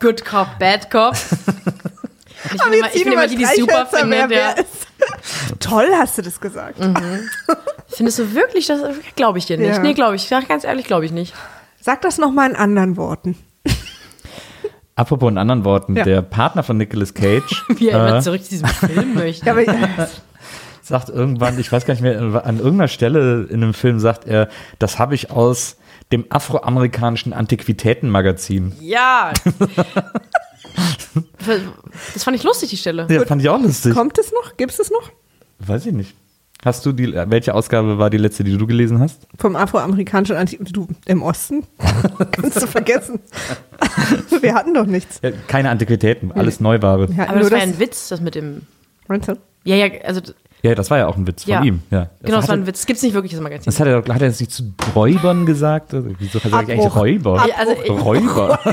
Good Cop, Bad Cop. Ich bin immer, ich bin immer die, die super findet. Ja. Toll hast du das gesagt. Findest du wirklich, das glaube ich dir nicht. Ja. Nee, glaube ich. Ganz ehrlich, glaube ich nicht. Sag das nochmal in anderen Worten. Apropos in anderen Worten, Ja. der Partner von Nicolas Cage (laughs) Wie er immer äh, zurück zu diesem Film möchte. Aber, (laughs) sagt irgendwann, ich weiß gar nicht mehr, an irgendeiner Stelle in einem Film sagt er, das habe ich aus dem afroamerikanischen Antiquitätenmagazin. Ja. (laughs) Das fand ich lustig, die Stelle. Ja, fand ich auch lustig. kommt es noch? Gibt es es noch? Weiß ich nicht. Hast du die, welche Ausgabe war die letzte, die du gelesen hast? Vom afroamerikanischen Anti du im Osten? (laughs) Kannst du vergessen. Wir hatten doch nichts. Ja, keine Antiquitäten, alles Neuware. Aber nur das war ja ein Witz, das mit dem. Meinst du? Ja, ja, also Ja, das war ja auch ein Witz Ja. von ihm. Ja. genau, das war ein Witz. Das gibt's nicht wirklich, das Magazin. Das hat er, doch- hat er das nicht zu Räubern gesagt? Oder Wieso sage ich eigentlich. Räuber? Also ich- Räuber. (laughs)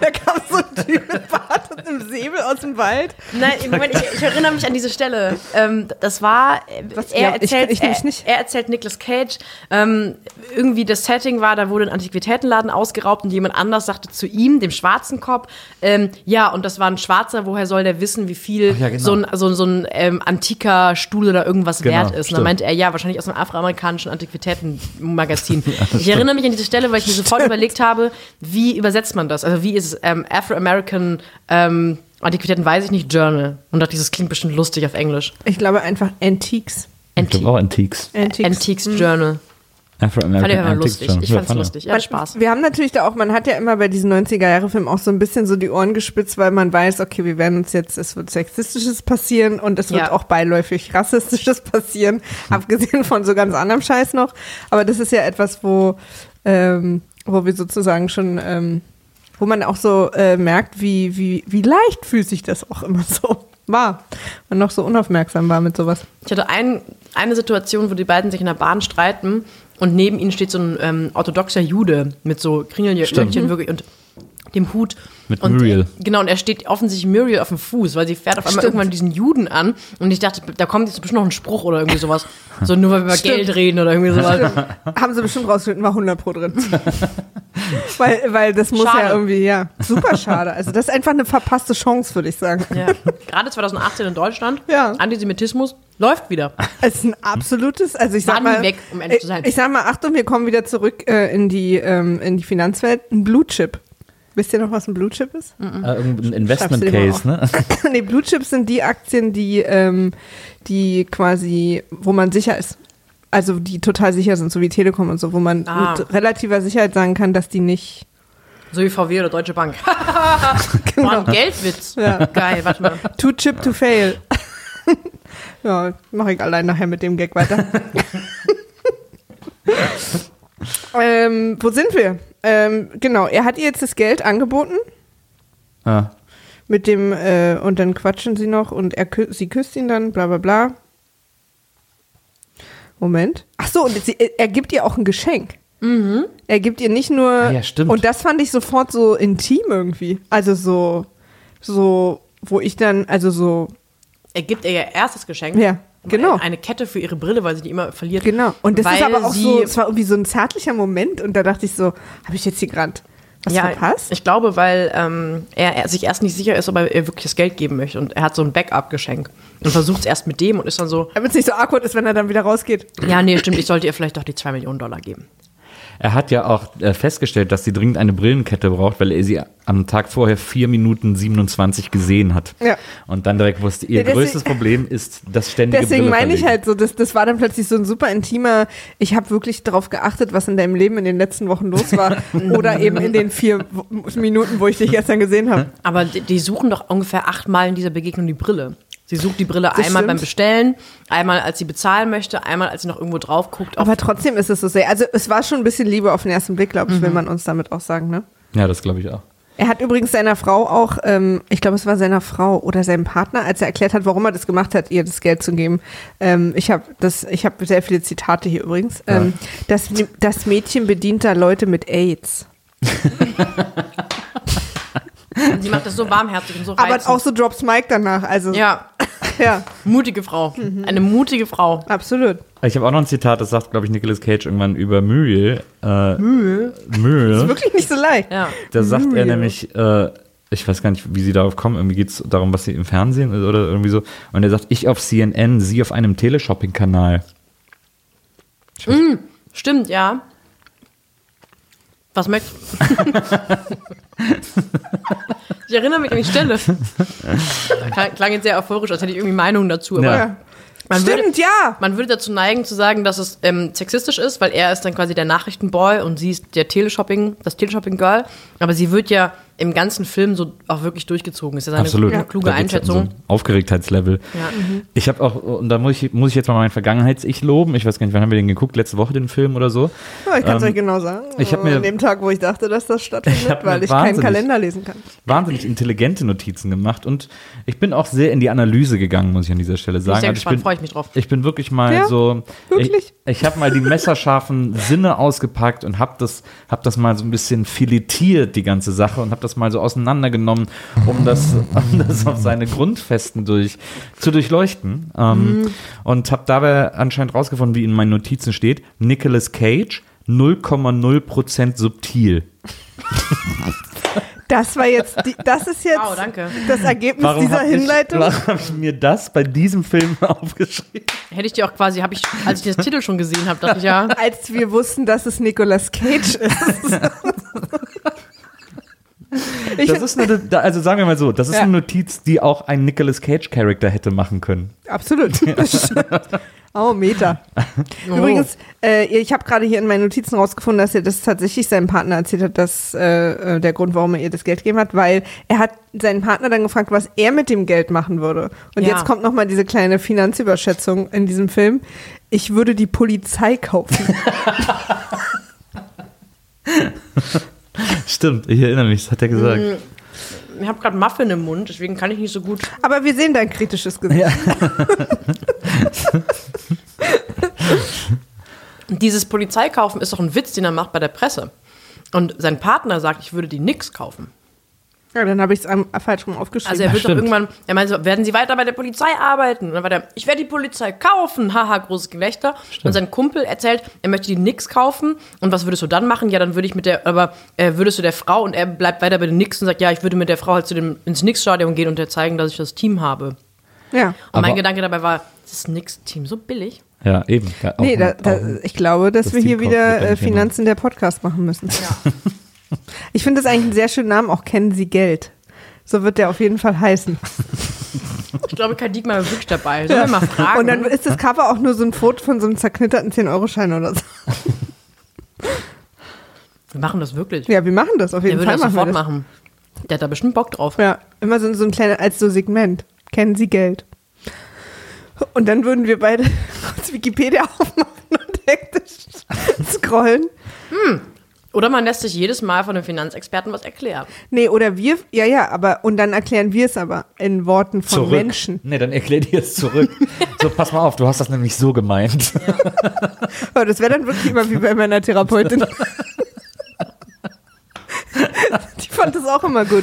Da kam so ein Typ mit Bart und einem Säbel aus dem Wald. Nein, im Moment, ich, ich erinnere mich an diese Stelle. Ähm, das war, äh, Was? er, Ja, ich- erzählt, ich nämlich er, nicht. er erzählt Nicolas Cage, ähm, irgendwie das Setting war, da wurde ein Antiquitätenladen ausgeraubt und jemand anders sagte zu ihm, dem schwarzen Kopf, ähm, ja, und das war ein Schwarzer, woher soll der wissen, wie viel ja, genau. so ein, so, so ein ähm, antiker Stuhl oder irgendwas Genau, wert ist. Und dann meinte er, ja, wahrscheinlich aus einem afroamerikanischen Antiquitätenmagazin. (laughs) ich erinnere mich an diese Stelle, weil ich mir sofort (laughs) überlegt habe, wie übersetzt man das? Also wie ist es ähm, Afro-American ähm, Antiquitäten, weiß ich nicht, Journal. Und dachte, das klingt bestimmt lustig auf Englisch. Ich glaube einfach Antiques. Ich glaube auch Antiques. Antiques. Antiques Journal. Fand ich Afro-American aber Antiques. lustig. Journal. Ich Ja, fand's fand er. lustig. Ja, Man- Spaß. Wir haben natürlich da auch, man hat ja immer bei diesen 90er-Jahre-Filmen auch so ein bisschen so die Ohren gespitzt, weil man weiß, okay, wir werden uns jetzt, es wird Sexistisches passieren und es wird Ja. auch beiläufig Rassistisches passieren, abgesehen von so ganz anderem Scheiß noch. Aber das ist ja etwas, wo, ähm, wo wir sozusagen schon, ähm, wo man auch so äh, merkt, wie, wie, wie leicht fühlt sich das auch immer so war. Man noch so unaufmerksam war mit sowas. Ich hatte ein, eine Situation, wo die beiden sich in der Bahn streiten und neben ihnen steht so ein ähm, orthodoxer Jude mit so Kringeljöckchen wirklich und dem Hut. Mit und, Muriel. äh, Genau, und er steht offensichtlich Muriel auf dem Fuß, weil sie fährt auf einmal Stimmt. irgendwann diesen Juden an und ich dachte, da kommt jetzt bestimmt noch ein Spruch oder irgendwie sowas. (laughs) So nur weil wir über Stimmt. Geld reden oder irgendwie sowas. Haben sie bestimmt rausgefunden, war 100 pro drin. (laughs) weil, weil das muss Schade. ja irgendwie, ja, super schade. Also das ist einfach eine verpasste Chance, würde ich sagen. Ja. Gerade 2018 in Deutschland, Ja. Antisemitismus läuft wieder. Es ist ein absolutes, also ich sag mal, weg, um ehrlich zu sein. Ich, ich sag mal, Achtung, wir kommen wieder zurück äh, in die ähm, in die Finanzwelt. Ein Blue Chip. Wisst ihr noch, was ein Blue Chip ist? Äh, irgendein Investment Case, ne? (laughs) nee, Blue Chips sind die Aktien, die ähm, die quasi, wo man sicher ist. Also die total sicher sind, so wie Telekom und so, wo man Ah. mit relativer Sicherheit sagen kann, dass die nicht So wie VW oder Deutsche Bank. (laughs) Genau. Ein Geldwitz. Ja. Geil, warte mal. Too chip to fail. (laughs) ja, mache ich allein nachher mit dem Gag weiter. ähm, wo sind wir? Ähm, genau, er hat ihr jetzt das Geld angeboten Ja. mit dem äh, und dann quatschen sie noch und er kü sie küsst ihn dann, bla bla bla. Moment. Ach so, und sie, er gibt ihr auch ein Geschenk. Er gibt ihr nicht nur Ah ja, stimmt. und das fand ich sofort so intim irgendwie. Also so so wo ich dann also so Er gibt ihr ihr erstes Geschenk. Ja, genau. Eine Kette für ihre Brille, weil sie die immer verliert. Genau. Und das ist aber auch so, es war irgendwie so ein zärtlicher Moment und da dachte ich so, habe ich jetzt hier gerade was ja, verpasst? ich glaube, weil ähm, er, er sich erst nicht sicher ist, ob er ihr wirklich das Geld geben möchte. Und er hat so ein Backup-Geschenk. Und versucht es erst mit dem und ist dann so, Damit es nicht so awkward ist, wenn er dann wieder rausgeht. ja, nee, stimmt, ich sollte ihr vielleicht doch die 2 Millionen Dollar geben. Er hat ja auch äh, festgestellt, dass sie dringend eine Brillenkette braucht, weil er sie am Tag vorher 4 Minuten 27 gesehen hat. Ja. Und dann direkt wusste, ihr Ja, deswegen- größtes Problem ist das ständige (laughs) Deswegen Brille meine ich halt so, das, das war dann plötzlich so ein super intimer, ich habe wirklich darauf geachtet, was in deinem Leben in den letzten Wochen los war. (laughs) oder eben in den vier Minuten, wo ich dich gestern gesehen habe. Aber die, die suchen doch ungefähr achtmal in dieser Begegnung die Brille. Sie sucht die Brille Das einmal stimmt. beim Bestellen, einmal als sie bezahlen möchte, einmal als sie noch irgendwo drauf guckt. Aber trotzdem ist es so sehr, also es war schon ein bisschen Liebe auf den ersten Blick, glaube ich, Mhm. will man uns damit auch sagen, ne? Ja, das glaube ich auch. Er hat übrigens seiner Frau auch, ähm, ich glaube, es war seiner Frau oder seinem Partner, als er erklärt hat, warum er das gemacht hat, ihr das Geld zu geben. Ähm, ich habe das, ich habe sehr viele Zitate hier übrigens. Ähm, das, das Mädchen bedient da Leute mit AIDS. (laughs) Sie macht das so warmherzig und so Aber reizend. auch so drops Mike danach. Also ja, (laughs) ja, mutige Frau. Eine mutige Frau. absolut. Ich habe auch noch ein Zitat, das sagt, glaube ich, Nicolas Cage irgendwann über Mühe. Äh, Mühe? Mühe. Wirklich nicht so leicht. Ja. Da sagt er nämlich, äh, ich weiß gar nicht, wie sie darauf kommen, irgendwie geht es darum, was sie im Fernsehen ist oder irgendwie so. Und er sagt, ich auf CNN, sie auf einem Teleshopping-Kanal. Stimmt, ja. Was möchtest (laughs) Ich erinnere mich an die Stelle. Klang, klang jetzt sehr euphorisch, als hätte ich irgendwie Meinungen dazu. Aber Ja. Man, würde, Stimmt, ja. man würde dazu neigen zu sagen, dass es ähm, sexistisch ist, weil er ist dann quasi der Nachrichtenboy und sie ist der Teleshopping, das Teleshopping-Girl. Aber sie wird ja im ganzen Film so auch wirklich durchgezogen. Ist ja seine Absolut. eine kluge ja so Einschätzung. ein Aufgeregtheitslevel. Ja. Ich habe auch, und da muss ich, muss ich jetzt mal mein Vergangenheits-Ich loben. Ich weiß gar nicht, wann haben wir den geguckt? Letzte Woche den Film oder so? Ja, ich kann es Ähm, euch genau sagen. ich hab mir- An dem Tag, wo ich dachte, dass das (laughs) Ich stattfindet, mir weil ich keinen Kalender lesen kann. Wahnsinnig intelligente Notizen gemacht und ich bin auch sehr in die Analyse gegangen, muss ich an dieser Stelle sagen. sehr Also freue ich mich drauf. Ich bin wirklich mal Ja, so. wirklich? Ich, ich habe mal die messerscharfen Sinne ausgepackt und habe das, hab das mal so ein bisschen filetiert, die ganze Sache, und habe das mal so auseinandergenommen, um das, (laughs) um das auf seine Grundfesten durch, zu durchleuchten. Ähm, Und habe dabei anscheinend rausgefunden, wie in meinen Notizen steht: Nicolas Cage 0,0% subtil. (laughs) Das war jetzt, die, das ist jetzt Wow, danke. das Ergebnis dieser hab Hinleitung. Ich, warum habe ich mir das bei diesem Film (laughs) aufgeschrieben? Hätte ich dir auch quasi, habe ich, als ich den Titel schon gesehen habe, dachte ich ja, als wir wussten, dass es Nicolas Cage ist. (laughs) ich Das ist eine, also sagen wir mal so, das ist Ja. eine Notiz, die auch ein Nicolas Cage Charakter hätte machen können. absolut. (laughs) oh, Meter. (laughs) Übrigens, äh, ich habe gerade hier in meinen Notizen rausgefunden, dass er das tatsächlich seinem Partner erzählt hat, dass äh, äh, der Grund, warum er ihr das Geld gegeben hat, weil er hat seinen Partner dann gefragt, was er mit dem Geld machen würde. Und Ja. jetzt kommt noch mal diese kleine Finanzüberschätzung in diesem Film. Ich würde die Polizei kaufen. (laughs) Stimmt, ich erinnere mich, das hat er gesagt. ich habe gerade Muffin im Mund, deswegen kann ich nicht so gut. Aber wir sehen dein kritisches Gesicht. Und (laughs) Dieses Polizeikaufen ist doch ein Witz, den er macht bei der Presse. Und sein Partner sagt, ich würde die nix kaufen. Ja, dann habe ich es falsch rum aufgeschrieben. Also er wird doch stimmt. irgendwann, er meinte so, werden Sie weiter bei der Polizei arbeiten? Und dann war der, ich werde die Polizei kaufen, haha, großes Gelächter. Und sein Kumpel erzählt, er möchte die nix kaufen. Und was würdest du dann machen? Ja, dann würde ich mit der, aber äh, würdest du der Frau, und er bleibt weiter bei den Nix und sagt, ja, ich würde mit der Frau halt zu dem, ins Nix-Stadion gehen und ihr zeigen, dass ich das Team habe. ja. Und Aber- mein Gedanke dabei war, ist das Nix-Team so billig? Ja, eben. Ja, Nee, ein- da, da, ich glaube, dass das wir hier Team wieder kauft, äh, Finanzen der Podcast machen müssen. (laughs) Ich finde das eigentlich einen sehr schönen Namen, auch kennen Sie Geld. So wird der auf jeden Fall heißen. Ich glaube, Diekmann ist wirklich dabei. Sollen wir mal fragen? Und dann ist das Cover auch nur so ein Foto von so einem zerknitterten 10-Euro-Schein oder so. wir machen das wirklich. Ja, wir machen das, auf Der jeden würde Fall das machen wir sofort das. machen. Der hat da bestimmt Bock drauf. Ja, immer so, so ein kleiner, als so Segment. Kennen Sie Geld? Und dann würden wir beide (laughs) kurz Wikipedia aufmachen und hektisch scrollen. Oder man lässt sich jedes Mal von einem Finanzexperten was erklären. Nee, oder wir, ja, ja, aber, und dann erklären wir es aber in Worten von zurück. Menschen. Nee, dann erklär dir es zurück. (laughs) so, pass mal auf, du hast das nämlich so gemeint. Aber das wäre dann wirklich immer wie bei meiner Therapeutin. (laughs) Die fand das auch immer gut.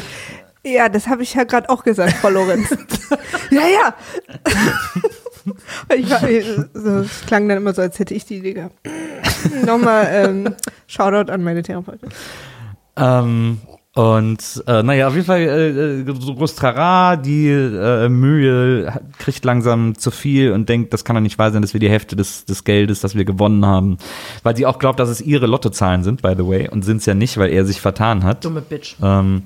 Ja, das habe ich ja gerade auch gesagt, Frau Lorenz. (laughs) ja, ja. (laughs) ich war, so, es klang dann immer so, als hätte ich die Idee gehabt. (laughs) Nochmal ähm, Shoutout an meine Therapeutin. ähm, und äh, naja, auf jeden Fall äh, äh, so groß Trara, die äh, Mühe kriegt langsam zu viel und denkt, das kann doch nicht wahr sein, dass wir die Hälfte des, des Geldes, das wir gewonnen haben, weil sie auch glaubt, dass es ihre Lottozahlen sind, by the way, und sind es ja nicht, weil er sich vertan hat. Dumme Bitch. Ähm,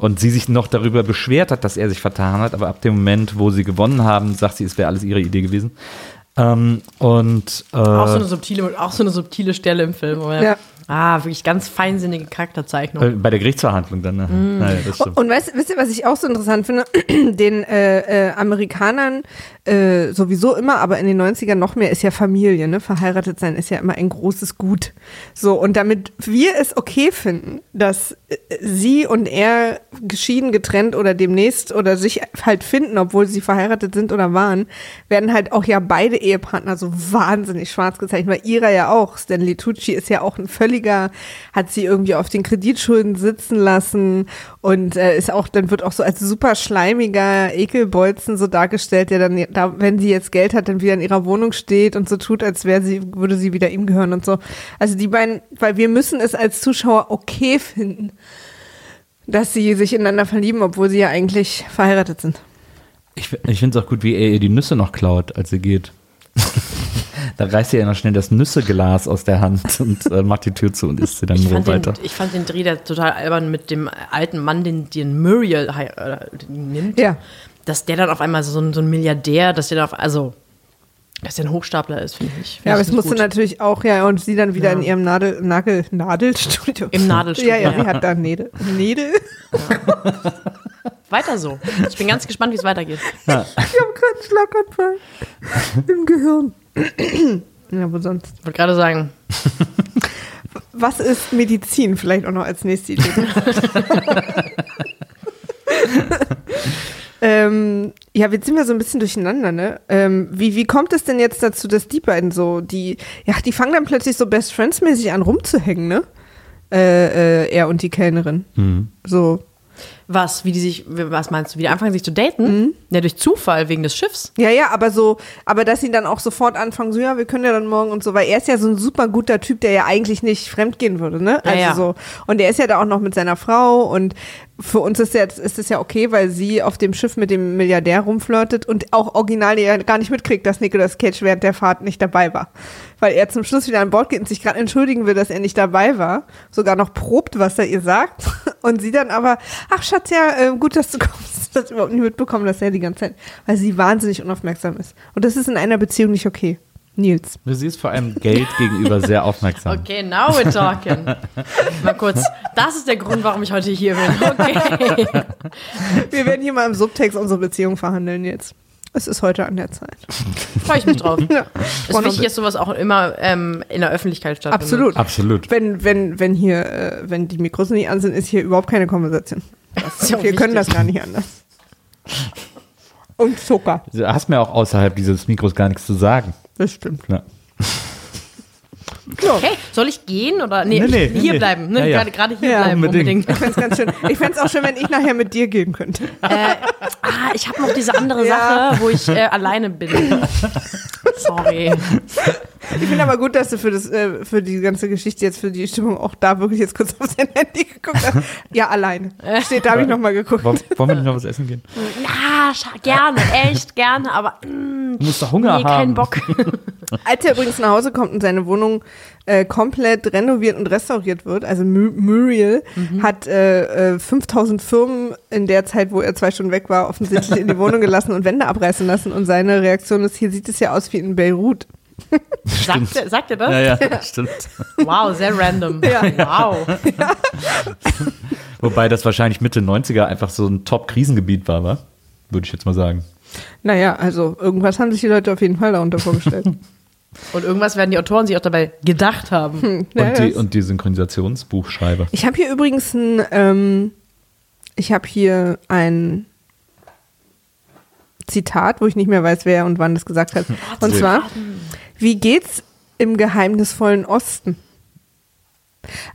und sie sich noch darüber beschwert hat, dass er sich vertan hat, aber ab dem Moment, wo sie gewonnen haben, sagt sie, es wäre alles ihre Idee gewesen. Ähm, und äh, Auch so, eine subtile, auch so eine subtile Stelle im Film. Wo er Ja. Ah, wirklich ganz feinsinnige Charakterzeichnung. Äh, Bei der Gerichtsverhandlung dann, ne? Mm. Stimmt. Und weißt, wisst ihr, was ich auch so interessant finde? (clears throat) Den äh, äh, Amerikanern äh, sowieso immer, aber in den 90ern noch mehr ist ja Familie, ne? Verheiratet sein ist ja immer ein großes Gut. So, und damit wir es okay finden, dass äh, sie und er geschieden, getrennt oder demnächst oder sich halt finden, obwohl sie verheiratet sind oder waren, werden halt auch ja beide Ehepartner so wahnsinnig schwarz gezeichnet, weil ihrer ja auch. Stanley Tucci ist ja auch ein völliger, hat sie irgendwie auf den Kreditschulden sitzen lassen und äh, ist auch, dann wird auch so als super schleimiger Ekelbolzen so dargestellt, der dann, da, wenn sie jetzt Geld hat, dann wieder in ihrer Wohnung steht und so tut, als wäre sie, würde sie wieder ihm gehören und so. Also die beiden, weil wir müssen es als Zuschauer okay finden, dass sie sich ineinander verlieben, obwohl sie ja eigentlich verheiratet sind. Ich, ich finde es auch gut, wie er ihr die Nüsse noch klaut, als sie geht. Da reißt sie ja noch schnell das Nüsseglas aus der Hand und äh, macht die Tür zu und isst sie dann Ich nur fand, den, weiter. ich fand den Dreh da total albern mit dem alten Mann, den, den Muriel äh, nimmt. Ja. Dass der dann auf einmal so ein, so ein Milliardär, dass der dann auf, also, dass der ein Hochstapler ist, finde ich. find Ja, aber es musste gut. natürlich auch, ja, und sie dann wieder Ja. in ihrem Nadel, Nagel, Nadelstudio. Im Nadelstudio, Ja, ja, ja. sie hat da Nädel. Nädel? Weiter so. Ich bin ganz gespannt, wie es weitergeht. Ich habe gerade einen Schlaganfall im Gehirn. Ja, wo sonst? Ich wollte gerade sagen, Was ist Medizin? Vielleicht auch noch als nächste Idee. (laughs) ähm, ja, jetzt sind wir so ein bisschen durcheinander, ne? Ähm, wie, wie kommt es denn jetzt dazu, dass die beiden so, die, ja, die fangen dann plötzlich so Best Friends-mäßig an rumzuhängen, ne? Äh, äh, er und die Kellnerin. So. Was, wie die sich, was meinst du, wie die anfangen sich zu daten? Mhm. Ja, durch Zufall, wegen des Schiffs. Ja, ja, aber so, aber dass sie dann auch sofort anfangen, so, ja, wir können ja dann morgen und so, weil er ist ja so ein super guter Typ, der ja eigentlich nicht fremdgehen würde, ne? Ja, Also ja. so. Und er ist ja da auch noch mit seiner Frau und für uns ist jetzt, ist es ja okay, weil sie auf dem Schiff mit dem Milliardär rumflirtet und auch original ja gar nicht mitkriegt, dass Nicolas Cage während der Fahrt nicht dabei war. Weil er zum Schluss wieder an Bord geht und sich gerade entschuldigen will, dass er nicht dabei war, sogar noch probt, was er ihr sagt. (laughs) Und sie dann aber, ach Schatz, ja, äh, gut, dass du kommst. Das überhaupt nicht mitbekommen, dass er die ganze Zeit, weil sie wahnsinnig unaufmerksam ist. Und das ist in einer Beziehung nicht okay. Nils. Sie ist vor allem Geld gegenüber sehr aufmerksam. Okay, now we're talking. Mal kurz, das ist der Grund, warum ich heute hier bin. Okay. Wir werden hier mal im Subtext unsere Beziehung verhandeln jetzt. Es ist heute an der Zeit. Freue ich mich drauf. (laughs) Ja. Es ist wichtig, dass sowas auch immer ähm, in der Öffentlichkeit stattfindet. Absolut. Absolut. Wenn, wenn, wenn hier, äh, wenn die Mikros nicht an sind, ist hier überhaupt keine Konversation. Das ist ja Wir können das wichtig. gar nicht anders. Und Zucker. Du hast mir auch außerhalb dieses Mikros gar nichts zu sagen. Das stimmt. Ja. Ja. Okay, soll ich gehen oder? Nee, Nee, nee, ich, hier nee. bleiben. Ne? Ja, ja. Gerade, gerade hier Ja, bleiben, unbedingt. unbedingt. Ich fände es ganz schön. Ich fände es auch schön, wenn ich nachher mit dir gehen könnte. Ah, ich habe noch diese andere Ja. Sache, wo ich äh, alleine bin. (laughs) Sorry. Ich finde aber gut, dass du für, das, äh, für die ganze Geschichte jetzt, für die Stimmung auch da wirklich jetzt kurz (laughs) auf dein Handy geguckt hast. Ja, alleine. Steht, da habe ich nochmal geguckt. Wollen, wollen wir nicht noch was essen gehen? Ja, gerne, echt gerne, aber mm, Du musst doch Hunger nee, haben. keinen Bock. Als er übrigens nach Hause kommt und seine Wohnung äh, komplett renoviert und restauriert wird, also Mu- Muriel hat äh, äh, 5000 Firmen in der Zeit, wo er zwei Stunden weg war, offensichtlich in die Wohnung gelassen und Wände abreißen lassen. Und seine Reaktion ist, hier sieht es ja aus wie in Beirut. (laughs) Sagt, er- sagt er das? Ja, ja, (laughs) stimmt. Wow, sehr random. Ja. Wow. (laughs) Wobei das wahrscheinlich Mitte 90er einfach so ein Top-Krisengebiet war, wa? Würde ich jetzt mal sagen. Naja, also irgendwas haben sich die Leute auf jeden Fall darunter vorgestellt. Und irgendwas werden die Autoren sich auch dabei gedacht haben. Ja, und, die, und die Synchronisationsbuchschreiber. Ich habe hier übrigens ein, ähm, ich habe hier ein Zitat, wo ich nicht mehr weiß, wer und wann das gesagt hat. Und zwar, wie geht's im geheimnisvollen Osten?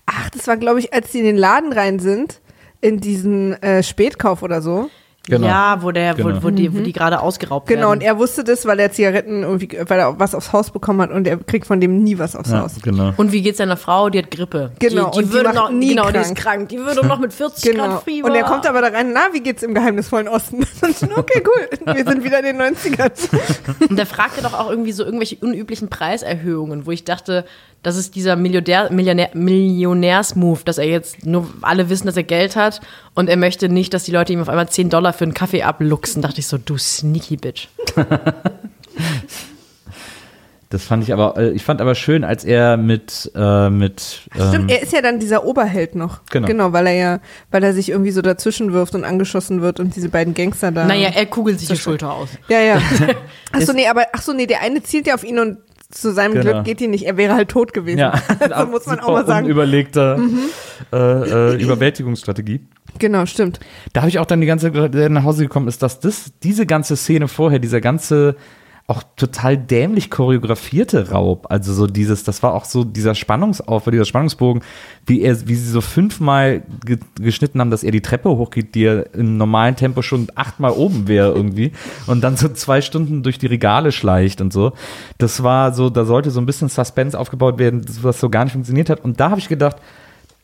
Ach, das war, glaube ich, als die in den Laden rein sind, in diesen äh, Spätkauf oder so. Genau. Ja, wo, der, Genau. wo, wo, die, wo die gerade ausgeraubt Genau, und werden. er wusste das, weil er Zigaretten irgendwie, weil er was aufs Haus bekommen hat und er kriegt von dem nie was aufs Ja, Haus. genau. Und wie geht's seiner Frau? Die hat Grippe. Genau, Die, und die die würde macht noch, nie genau, die ist krank. krank. Die würde noch mit 40 Genau. Grad Fieber. Und er kommt aber da rein, na, wie geht's im geheimnisvollen Osten? (laughs) Und okay, cool. Wir sind wieder in den 90ern. Und der fragte doch auch irgendwie so irgendwelche unüblichen Preiserhöhungen, wo ich dachte, das ist dieser Milliardär, Millionär, Millionärs-Move, dass er jetzt nur alle wissen, dass er Geld hat und er möchte nicht, dass die Leute ihm auf einmal 10 Dollar für einen Kaffee abluchsen. Dachte ich so, du sneaky Bitch. (laughs) Das fand ich aber, äh, ich fand aber schön, als er mit, äh, mit, ähm, Stimmt, er ist ja dann dieser Oberheld noch. Genau. Genau, weil er ja, weil er sich irgendwie so dazwischen wirft und angeschossen wird und diese beiden Gangster da. Naja, er kugelt sich die Schulter aus. Ja, ja. (laughs) Achso, nee, aber, ach so, nee, der eine zielt ja auf ihn und zu seinem Genau. Glück geht die nicht. Er wäre halt tot gewesen. ja, (laughs) Also muss man auch mal sagen. Mhm. Unüberlegter äh, äh, Überwältigungsstrategie. Genau, stimmt. Da habe ich auch dann die ganze Zeit der nach Hause gekommen ist, dass das, diese ganze Szene vorher, dieser ganze auch total dämlich choreografierte Raub, also so dieses, das war auch so dieser Spannungsaufbau, dieser Spannungsbogen, wie er, wie sie so fünfmal ge geschnitten haben, dass er die Treppe hochgeht, die er im normalen Tempo schon achtmal oben wäre irgendwie und dann so zwei Stunden durch die Regale schleicht und so. Das war so, da sollte so ein bisschen Suspense aufgebaut werden, was so gar nicht funktioniert hat. Und da habe ich gedacht,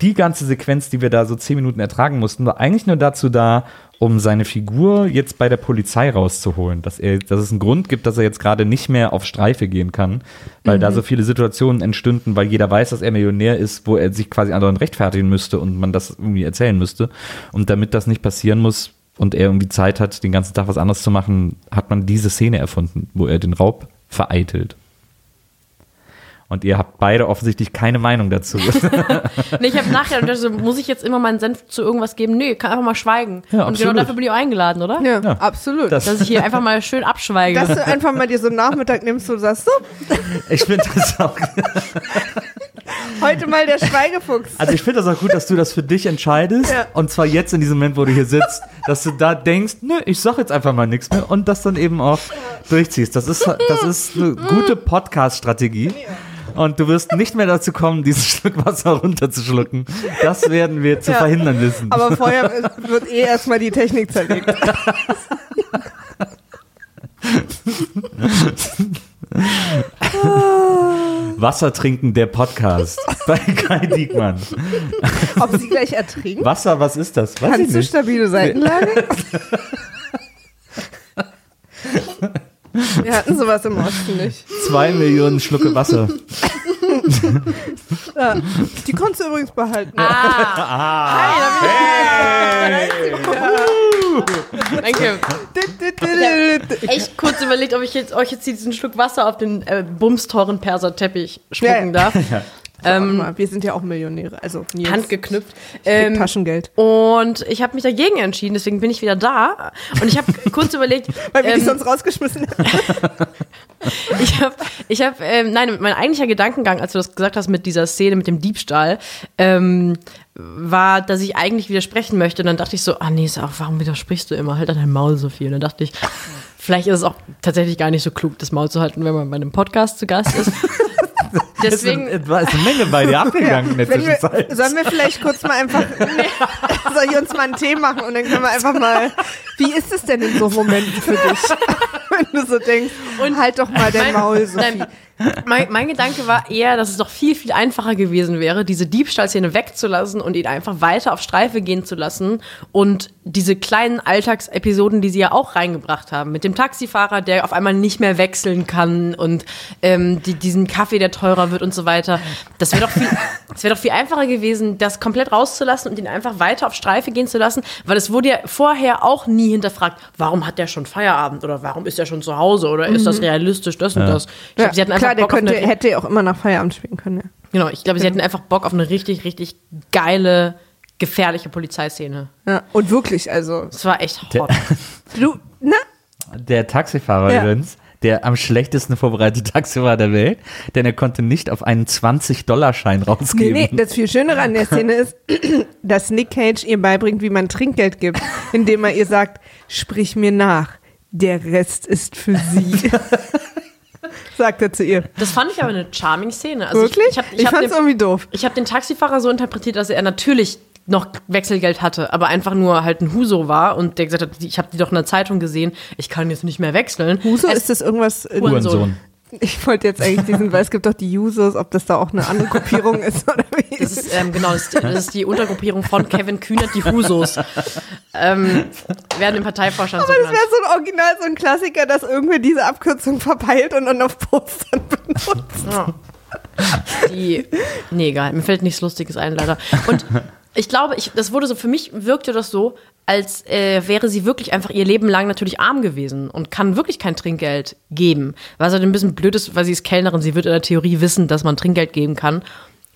die ganze Sequenz, die wir da so zehn Minuten ertragen mussten, war eigentlich nur dazu da, um seine Figur jetzt bei der Polizei rauszuholen. Dass, er, dass es einen Grund gibt, dass er jetzt gerade nicht mehr auf Streife gehen kann, weil da so viele Situationen entstünden, weil jeder weiß, dass er Millionär ist, wo er sich quasi anderen rechtfertigen müsste und man das irgendwie erzählen müsste. Und damit das nicht passieren muss und er irgendwie Zeit hat, den ganzen Tag was anderes zu machen, hat man diese Szene erfunden, wo er den Raub vereitelt. Und ihr habt beide offensichtlich keine Meinung dazu. (laughs) Nee, ich habe (laughs) nachher und dachte so, muss ich jetzt immer meinen Senf zu irgendwas geben? Nee, kann einfach mal schweigen. Ja, und genau dafür bin ich auch eingeladen, oder? Ja, Ja. absolut. Das- Dass ich hier einfach mal schön abschweige. Dass du einfach mal dir so einen Nachmittag nimmst und sagst, so, Ich finde das auch. (laughs) heute mal der Schweigefuchs. Also ich finde das auch gut, dass du das für dich entscheidest. Ja. Und zwar jetzt in diesem Moment, wo du hier sitzt, dass du da denkst, nö, ich sag jetzt einfach mal nichts mehr und das dann eben auch durchziehst. Das ist, das ist eine gute Podcast-Strategie. Und du wirst nicht mehr dazu kommen, dieses Stück Wasser runterzuschlucken. Das werden wir zu Ja. verhindern wissen. Aber vorher wird eh erstmal die Technik zerlegt. Wasser trinken, der Podcast bei Kai Diekmann. Ob sie gleich ertrinkt? Wasser, was ist das? Weiß Kannst ich du stabile Seitenlage? (laughs) (laughs) Wir hatten sowas im Osten nicht. Zwei Millionen Schlucke Wasser. (laughs) Ja. Die konntest du übrigens behalten. Danke. Echt kurz überlegt, ob ich jetzt, euch jetzt diesen Schluck Wasser auf den äh, bumsteuren Perserteppich spucken Ja, ja. darf. (laughs) Ähm, mal, wir sind ja auch Millionäre, also Nils Handgeknüpft. Ähm, Taschengeld. und ich habe mich dagegen entschieden, deswegen bin ich wieder da. Und ich habe (laughs) kurz überlegt, (laughs) Weil wir ähm, dich sonst rausgeschmissen hätten. (laughs) ich habe, ich habe, ähm, nein, mein eigentlicher Gedankengang, als du das gesagt hast mit dieser Szene mit dem Diebstahl, ähm, war, dass ich eigentlich widersprechen möchte. Und dann dachte ich so, ah nee, auch, warum widersprichst du immer? Halt an dein Maul so viel. Und dann dachte ich, vielleicht ist es auch tatsächlich gar nicht so klug, das Maul zu halten, wenn man bei einem Podcast zu Gast ist. Deswegen, Es war ist eine Menge bei dir (laughs) abgegangen in der Wenn wir, Zwischenzeit. sollen wir vielleicht kurz mal einfach, (laughs) soll ich uns mal einen Tee machen und dann können wir einfach mal, wie ist es denn in so Momenten für dich? (laughs) Wenn du so denkst, und halt doch mal dein Maul, Sophie. Nein, mein, mein Gedanke war eher, dass es doch viel, viel einfacher gewesen wäre, diese Diebstahlszene wegzulassen und ihn einfach weiter auf Streife gehen zu lassen und diese kleinen Alltagsepisoden, die sie ja auch reingebracht haben, mit dem Taxifahrer, der auf einmal nicht mehr wechseln kann und ähm, die, diesen Kaffee, der teurer wird und so weiter. Das wäre doch viel, (laughs) das wäre doch viel einfacher gewesen, das komplett rauszulassen und ihn einfach weiter auf Streife gehen zu lassen, weil es wurde ja vorher auch nie hinterfragt, warum hat der schon Feierabend oder warum ist er schon zu Hause oder ist das realistisch, das und das. Ich Ja, glaub, sie hatten einfach klar, der könnte, eine, hätte ja auch immer nach Feierabend spielen können. Ja. Genau, ich glaube, sie hatten einfach Bock auf eine richtig, richtig geile, gefährliche Polizeiszene. Ja, und wirklich, also, Das war echt Der- hot. (laughs) du, na, Der Taxifahrer Ja. übrigens, der am schlechtesten vorbereitete Taxifahrer der Welt, denn er konnte nicht auf einen 20-Dollar-Schein nee, rausgeben. nee, das viel Schönere an der Szene ist, (clears throat) dass Nick Cage ihr beibringt, wie man Trinkgeld gibt, indem er ihr sagt, sprich mir nach, der Rest ist für sie. (laughs) Sagt er zu ihr. Das fand ich aber eine charming Szene. Also Wirklich? Ich, ich, hab, ich ich, fand's den, irgendwie doof. ich hab den Taxifahrer so interpretiert, dass er natürlich noch Wechselgeld hatte, aber einfach nur halt ein Huso war und der gesagt hat, ich habe die doch in der Zeitung gesehen, ich kann jetzt nicht mehr wechseln. Huso, Es- ist das irgendwas? äh, Hurensohn. Ich wollte jetzt eigentlich diesen, weil es gibt doch die Jusos, ob das da auch eine andere Gruppierung ist oder wie. Das ist, ähm, genau, das ist, die, das ist die Untergruppierung von Kevin Kühnert, die Husos. Ähm, werden im Parteivorstand so Aber das genannt. wäre so ein Original, so ein Klassiker, dass irgendwer diese Abkürzung verpeilt und dann auf Postern benutzt. Ja. Die, nee, egal, mir fällt nichts Lustiges ein, leider. Und Ich glaube, ich, das wurde so, für mich wirkte das so, als äh, wäre sie wirklich einfach ihr Leben lang natürlich arm gewesen und kann wirklich kein Trinkgeld geben. Was halt ein bisschen blöd ist, weil sie ist Kellnerin, sie wird in der Theorie wissen, dass man Trinkgeld geben kann.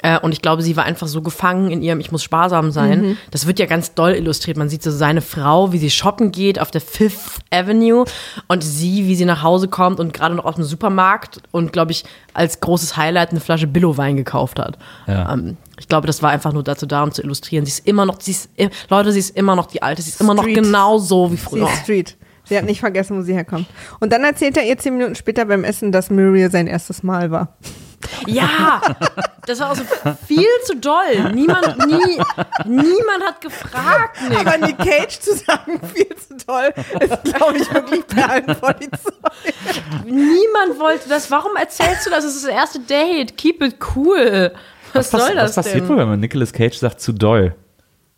Äh, und ich glaube, sie war einfach so gefangen in ihrem Ich muss sparsam sein. Das wird ja ganz doll illustriert. Man sieht so seine Frau, wie sie shoppen geht auf der Fifth Avenue und sie, wie sie nach Hause kommt und gerade noch aus dem Supermarkt und, glaube ich, als großes Highlight eine Flasche Billo-Wein gekauft hat. Ja. Ähm, ich glaube, das war einfach nur dazu da, um zu illustrieren. Sie ist immer noch, sie ist, i- Leute, sie ist immer noch die Alte. Sie ist immer noch Street. genau so wie Sie früher. ist Street. Sie hat nicht vergessen, wo sie herkommt. Und dann erzählt er ihr zehn Minuten später beim Essen, dass Muriel sein erstes Mal war. Ja, das war auch so viel zu doll. Niemand, nie, niemand hat gefragt, Nick. Aber Nick Cage zu sagen, viel zu toll, ist, glaube ich, wirklich Perlen vor die Säule. Niemand wollte das. Warum erzählst du das? Das ist das erste Date. Keep it cool. Was, pass- soll das was passiert denn? wohl, wenn man Nicolas Cage sagt, zu doll?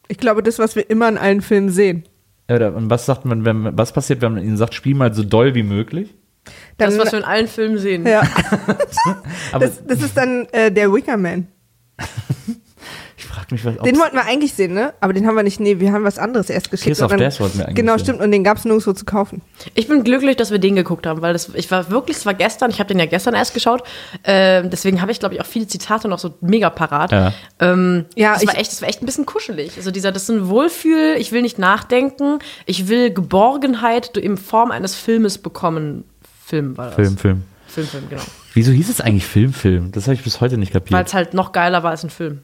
Ich glaube, das, was wir immer in allen Filmen sehen. Oder, und was sagt man, wenn, was passiert, wenn man ihnen sagt, spiel mal so doll wie möglich? Dann, Das, was wir in allen Filmen sehen. ja, (laughs) das, das ist dann äh, der Wicker Man. ich frage mich, was Den wollten wir eigentlich sehen, ne? Aber den haben wir nicht. Nee, wir haben was anderes erst geschickt. Kiss of dann- Death wollten wir eigentlich Genau, sehen. stimmt. Und den gab es nirgendwo zu kaufen. Ich bin glücklich, dass wir den geguckt haben, weil das, ich war wirklich, es war gestern, ich habe den ja gestern erst geschaut, ähm, deswegen habe ich, glaube ich, auch viele Zitate noch so mega parat. Ja. Ähm, Ja, das, war ich- echt, das war echt ein bisschen kuschelig. Also dieser, das ist ein Wohlfühl, ich will nicht nachdenken, ich will Geborgenheit in Form eines Filmes bekommen. Film war das. Film, Film. Film, Film, genau. Wieso hieß es eigentlich Film, Film? Das habe ich bis heute nicht Weil kapiert. es halt noch geiler war als ein Film.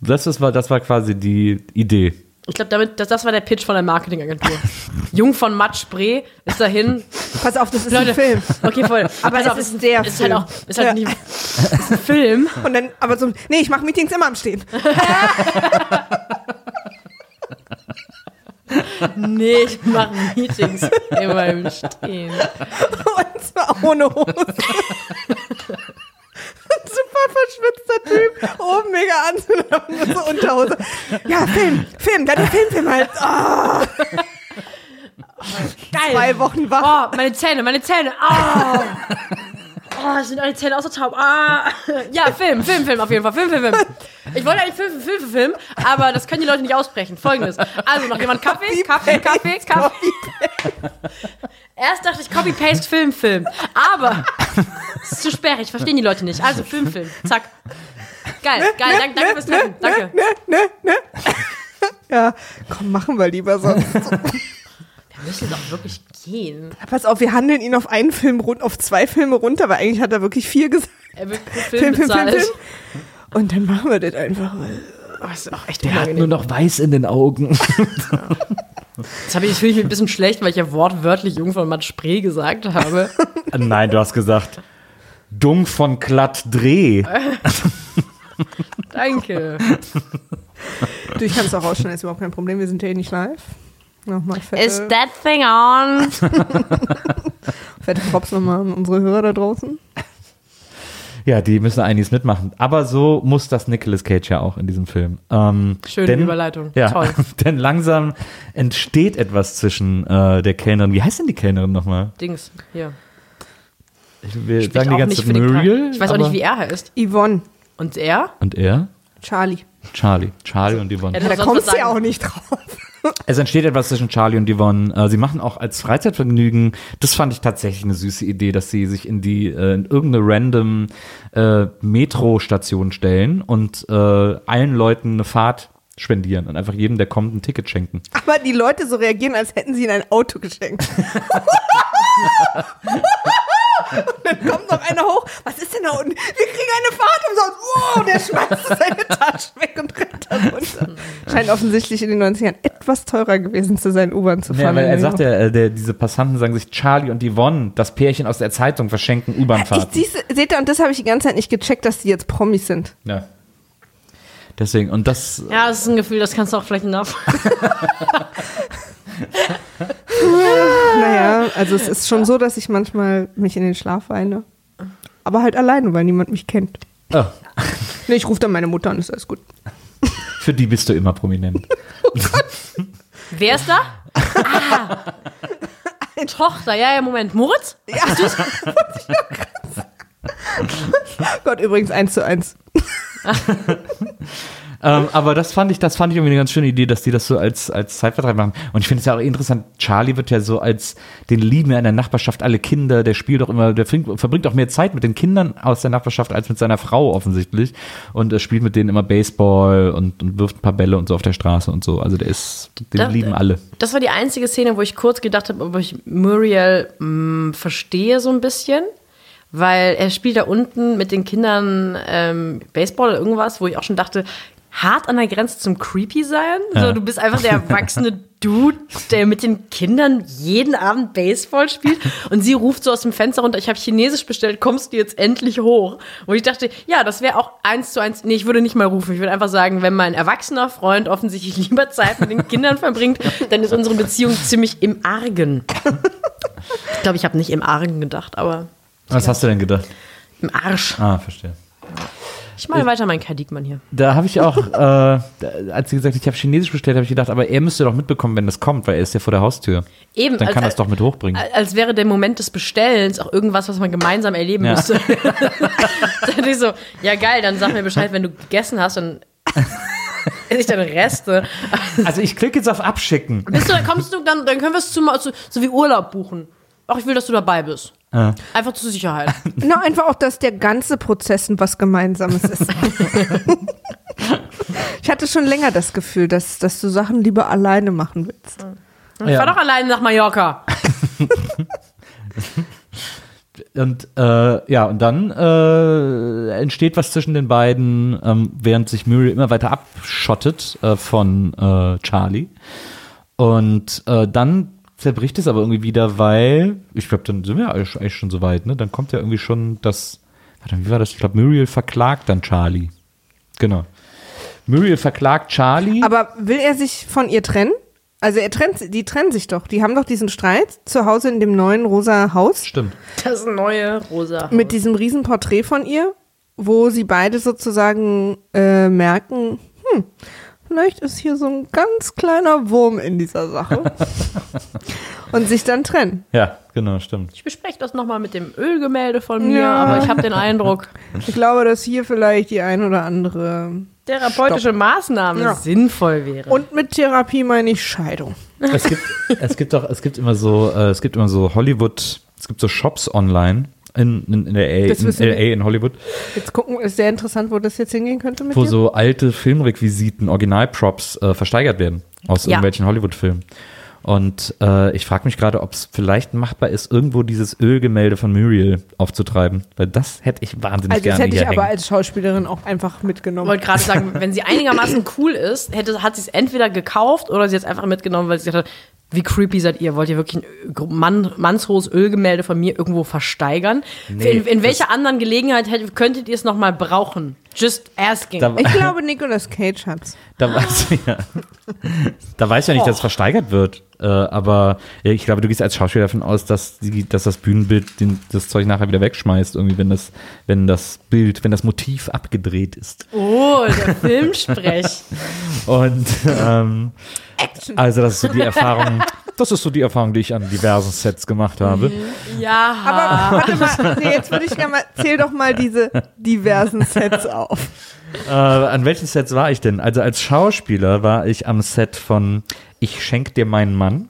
Das, ist, war, das war quasi die Idee. Ich glaube, damit, das, das war der Pitch von der Marketingagentur. (laughs) Jung von Matt Spree ist dahin. Pass auf, das ist Leute, ein Film. Okay, voll. Aber Pass es auf, ist der ist Film. Halt auch, ist halt Ja. nicht, ist ein Film. (laughs) Und dann, aber so, nee, ich mache Meetings immer am Stehen. (laughs) Nee, ich mache Meetings immer im Stehen. Und zwar ohne Hose. Super verschwitzter Typ. Oben mega an, nur so Unterhose. Ja, Film, Film, dann der Filmfilm halt. Oh, Geil. zwei Wochen wach. Oh, meine Zähne, meine Zähne. Oh. Oh, sind alle Zähne außer taub. Ah. (laughs) Ja, Film, Film, Film auf jeden Fall. Film, Film, Film. Ich wollte eigentlich Film, Film, Film, Film, aber das können die Leute nicht aussprechen. Folgendes. Also, noch jemand Kaffee, Kaffee, Kaffee, Kaffee. (laughs) Erst dachte ich Copy-Paste, Film, Film. Aber (laughs) es ist zu sperrig, verstehen die Leute nicht. Also, Film, Film. Zack. Geil, geil. Danke, danke fürs Treffen. Danke. Ne, ne, ne. Ja, komm, machen wir lieber sonst. Wir müssen doch wirklich gehen. Pass auf, wir handeln ihn auf einen Film rund, auf zwei Filme runter, weil eigentlich hat er wirklich vier gesagt. Er wird Film, Film, Film, Film. Film. Und dann machen wir das einfach. Oh, das ist auch echt Der hat nur noch weiß in den Augen. (laughs) Jetzt habe ich, fühle ich mich ein bisschen schlecht, weil ich ja wortwörtlich Jung von Matt Spree gesagt habe. (laughs) Nein, du hast gesagt, dumm von glatt Dreh. (laughs) Danke. du, ich kann es auch rausschneiden, ist überhaupt kein Problem. Wir sind ja eh nicht live. Nochmal fette, Is that thing on? (laughs) (laughs) fette Props nochmal an unsere Hörer da draußen. Ja, die müssen einiges mitmachen. Aber so muss das Nicolas Cage ja auch in diesem Film. Ähm, Schöne denn, Überleitung. Ja, Toll. (laughs) denn langsam entsteht etwas zwischen äh, der Kellnerin. Wie heißt denn die Kellnerin nochmal? Dings, hier. Wir Spricht sagen die auch ganze nicht Zeit für den Charakter. Muriel. Ich weiß auch nicht, wie er heißt. Yvonne, Und er? Und er? Charlie. Charlie. Charlie und Yvonne. Ja, da kommst du ja auch nicht drauf. Es entsteht etwas zwischen Charlie und Yvonne. Äh, sie machen auch als Freizeitvergnügen, das fand ich tatsächlich eine süße Idee, dass sie sich in die äh, in irgendeine random äh, Metrostation stellen und äh, allen Leuten eine Fahrt spendieren und einfach jedem, der kommt, ein Ticket schenken. Aber die Leute so reagieren, als hätten sie ihnen ein Auto geschenkt. (laughs) Und (laughs) dann kommt noch einer hoch. Was ist denn da unten? Wir kriegen eine Fahrt umsonst. Wow, der schmeißt seine Tasche weg und rennt da runter. Scheint offensichtlich in den 90ern etwas teurer gewesen zu sein, U-Bahn zu Ja, fahren. weil er sagt ja, äh, der, diese Passanten sagen sich, Charlie und Yvonne, das Pärchen aus der Zeitung, verschenken U-Bahn-Fahrten. seht ihr, und das habe ich die ganze Zeit nicht gecheckt, dass die jetzt Promis sind. Ja. Deswegen, und das, Ja, das ist ein Gefühl, das kannst du auch vielleicht nach. (laughs) Naja, also es ist schon so, dass ich manchmal mich in den Schlaf weine. Aber halt alleine, weil niemand mich kennt. oh, Nee, ich rufe dann meine Mutter an, ist alles gut. für die bist du immer prominent. Wer ist da? Ah. Tochter, ja, ja, Moment. Moritz? Ja, (laughs) (laughs) Gott, übrigens eins zu eins. (laughs) ähm, aber das fand ich, das fand ich irgendwie eine ganz schöne Idee, dass die das so als, als Zeitvertreib machen. Und ich finde es ja auch interessant, Charlie wird ja so als, den lieben ja in der Nachbarschaft alle Kinder, der spielt auch immer, der verbringt, verbringt auch mehr Zeit mit den Kindern aus der Nachbarschaft als mit seiner Frau offensichtlich. Und er spielt mit denen immer Baseball und, und wirft ein paar Bälle und so auf der Straße und so. Also der ist, den Das- lieben alle. Das war die einzige Szene, wo ich kurz gedacht habe, ob ich Muriel mh, verstehe so ein bisschen. Weil er spielt da unten mit den Kindern ähm, Baseball oder irgendwas, wo ich auch schon dachte, hart an der Grenze zum Creepy sein. So, du bist einfach der erwachsene (laughs) Dude, der mit den Kindern jeden Abend Baseball spielt. Und sie ruft so aus dem Fenster runter, ich habe Chinesisch bestellt, kommst du jetzt endlich hoch? Wo ich dachte, ja, das wäre auch eins zu eins. Nee, ich würde nicht mal rufen. Ich würde einfach sagen, wenn mein erwachsener Freund offensichtlich lieber Zeit mit den Kindern verbringt, dann ist unsere Beziehung ziemlich im Argen. Ich glaube, ich habe nicht im Argen gedacht, aber Was hast du denn gedacht? im Arsch. Ah, verstehe. Ich mache weiter meinen Kadikmann hier. Da habe ich auch, (laughs) äh, als sie gesagt hat, ich habe Chinesisch bestellt, habe ich gedacht, aber er müsste doch mitbekommen, wenn das kommt, weil er ist ja vor der Haustür. Eben, Dann als- kann er es doch mit hochbringen. Als wäre der Moment des Bestellens auch irgendwas, was man gemeinsam erleben Ja. müsste. (laughs) (laughs) da dachte ich so, ja geil, dann sag mir Bescheid, wenn du gegessen hast, dann esse ich deine Reste. Also ich klicke jetzt auf Abschicken. Bist du, kommst du dann, dann können wir es zu, zu, so wie Urlaub buchen. Ach, ich will, dass du dabei bist. Ja. Einfach zur Sicherheit. (laughs) Na, einfach auch, dass der ganze Prozess was Gemeinsames ist. (laughs) ich hatte schon länger das Gefühl, dass, dass du Sachen lieber alleine machen willst. Ich fahr doch alleine nach Mallorca. (laughs) Und äh, ja, und dann äh, entsteht was zwischen den beiden, ähm, während sich Muriel immer weiter abschottet äh, von äh, Charlie. Und äh, dann zerbricht es aber irgendwie wieder, weil, ich glaube, dann sind wir eigentlich eigentlich schon so weit, ne? Dann kommt ja irgendwie schon das, warte, wie war das? Ich glaube, Muriel verklagt dann Charlie. Genau. Muriel verklagt Charlie. Aber will er sich von ihr trennen? Also er trennt, die trennen sich doch. Die haben doch diesen Streit zu Hause in dem neuen rosa Haus Stimmt. Das neue rosa. mit diesem riesen Porträt von ihr, wo sie beide sozusagen äh, merken, hm, vielleicht ist hier so ein ganz kleiner Wurm in dieser Sache. (laughs) Und sich dann trennen. Ja, genau, stimmt. Ich bespreche das nochmal mit dem Ölgemälde von mir, Ja. aber ich habe den Eindruck, Ich glaube, dass hier vielleicht die ein oder andere. therapeutische Maßnahme Ja. sinnvoll wäre. Und mit Therapie meine ich Scheidung. Es gibt, es gibt doch, es gibt immer so, äh, es gibt immer so Hollywood, es gibt so Shops online in, in, in der LA, Das in. LA in Hollywood, Jetzt gucken, ist sehr interessant, wo das jetzt hingehen könnte mit wo dir. so alte Filmrequisiten, Originalprops äh, versteigert werden aus Ja. irgendwelchen Hollywood-Filmen. Und äh, ich frage mich gerade, ob es vielleicht machbar ist, irgendwo dieses Ölgemälde von Muriel aufzutreiben, weil das hätte ich wahnsinnig Also das gerne hätte ich hier aber hängen. als Schauspielerin auch einfach Ich mitgenommen. wollte gerade sagen, (laughs) wenn sie einigermaßen cool ist, hätte, hat sie es entweder gekauft oder sie hat es einfach mitgenommen, weil sie gesagt hat, wie creepy seid ihr? Wollt ihr wirklich ein Mann, mannshohes Ölgemälde von mir irgendwo versteigern? Nee, in, in welcher anderen Gelegenheit hättet, könntet ihr es nochmal brauchen? Just asking. Da, Ich glaube, Nicolas Cage hat's. da, weiß, ja, da weiß ja nicht, dass es versteigert wird. Äh, aber ich glaube, du gehst als Schauspieler davon aus, dass, die, dass das Bühnenbild den, das Zeug nachher wieder wegschmeißt, irgendwie, wenn das, wenn das Bild, wenn das Motiv abgedreht ist. oh, der Filmsprech. (laughs) Und ähm, also das ist so die Erfahrung, (laughs) das ist so die Erfahrung, die ich an diversen Sets gemacht habe. Ja. Aber warte mal, (laughs) nee, jetzt würde ich gerne mal, zähl doch mal diese diversen Sets auf. Äh, an welchen Sets war ich denn? Also als Schauspieler war ich am Set von Ich schenk dir meinen Mann.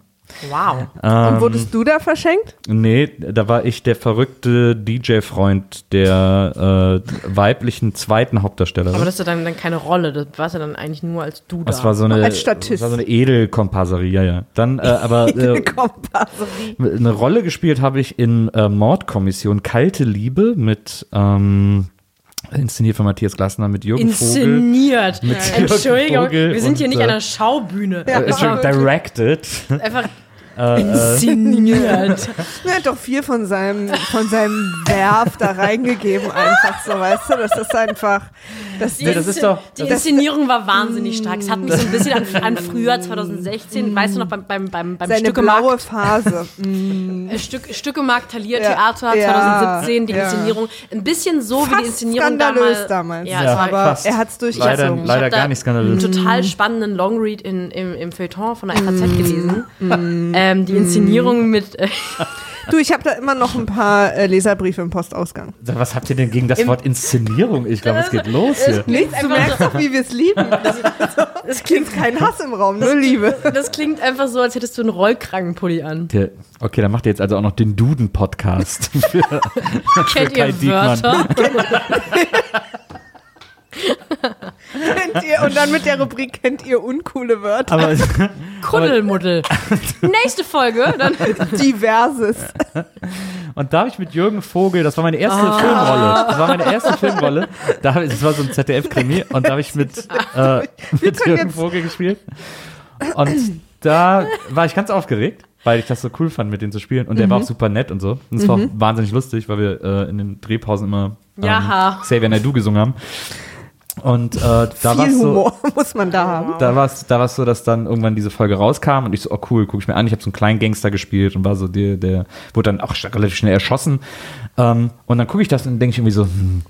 Wow. Ähm, Und wurdest du da verschenkt? Nee, da war ich der verrückte DJ-Freund der äh, weiblichen zweiten Hauptdarstellerin. Aber das ist ja dann, dann keine Rolle. Das warst ja dann eigentlich nur als du da. das war so eine, Als Statist. Das war so eine Edelkomparserie, ja, ja. Dann äh, aber äh, eine Rolle gespielt habe ich in äh, Mordkommission Kalte Liebe mit ähm, inszeniert von Matthias Glasner mit Jürgen Vogel. Inszeniert. Mit Jürgen Entschuldigung, Vogel wir sind hier und, nicht äh, an Schaubühne. Ja, Äh, Das war Entschuldigung, directed. einfach inszeniert. (laughs) Er hat doch viel von seinem, von seinem Werf da reingegeben, einfach so, weißt du? Das ist einfach. Das, Nee, das ist doch- Die das- Inszenierung war wahnsinnig stark. Es hat mich so ein bisschen an, an (laughs) Frühjahr 2016, weißt du noch, beim, beim, beim, beim seine Stückemarkt, blaue Phase. (laughs) Mm. äh, Stück, Stückemarkt Thalia Ja, Theater ja, 2017, die ja. Inszenierung. Ein bisschen so wie die Fast Inszenierung skandalös damals. damals. Ja, Ja, aber fast. er hat es Leider, durchgezogen. leider da gar nicht skandalös. einen total spannenden Longread in, im, im Feuilleton von der FAZ gelesen. Ähm, die Inszenierung mit, äh, Du, ich habe da immer noch ein paar äh, Leserbriefe im Postausgang. Was habt ihr denn gegen das Wort Inszenierung? Ich glaube, es geht los hier. Nichts, du merkst doch, wie wir es lieben. (laughs) (laughs) Es klingt kein Hass im Raum, nur Liebe. Das klingt einfach so, als hättest du einen Rollkragenpulli an. Der- Okay, dann macht ihr jetzt also auch noch den Duden-Podcast. (laughs) Kennt ihr. Wörter? (laughs) Kennt ihr, und dann mit der Rubrik kennt ihr uncoole Wörter. Aber (laughs) Kuddelmuddel. Nächste Folge. Dann (laughs) Diverses. Und da habe ich mit Jürgen Vogel, das war meine erste Filmrolle. Das war meine erste Filmrolle. Da das war so ein ZDF-Krimi und da habe ich mit, äh, mit Jürgen Vogel gespielt. Und da war ich ganz aufgeregt, weil ich das so cool fand, mit denen zu spielen. Und der war auch super nett und so. Und es war auch wahnsinnig lustig, weil wir äh, in den Drehpausen immer ähm. Xavier Naidoo gesungen haben. Und äh, da war so, Humor (laughs) muss man da haben. da war es da war's so, dass dann irgendwann diese Folge rauskam und ich so, oh cool, guck ich mir an. Ich habe so einen kleinen Gangster gespielt und war so der, der wurde dann auch relativ schnell erschossen. Ähm, und dann gucke ich das und denke ich irgendwie so, hm,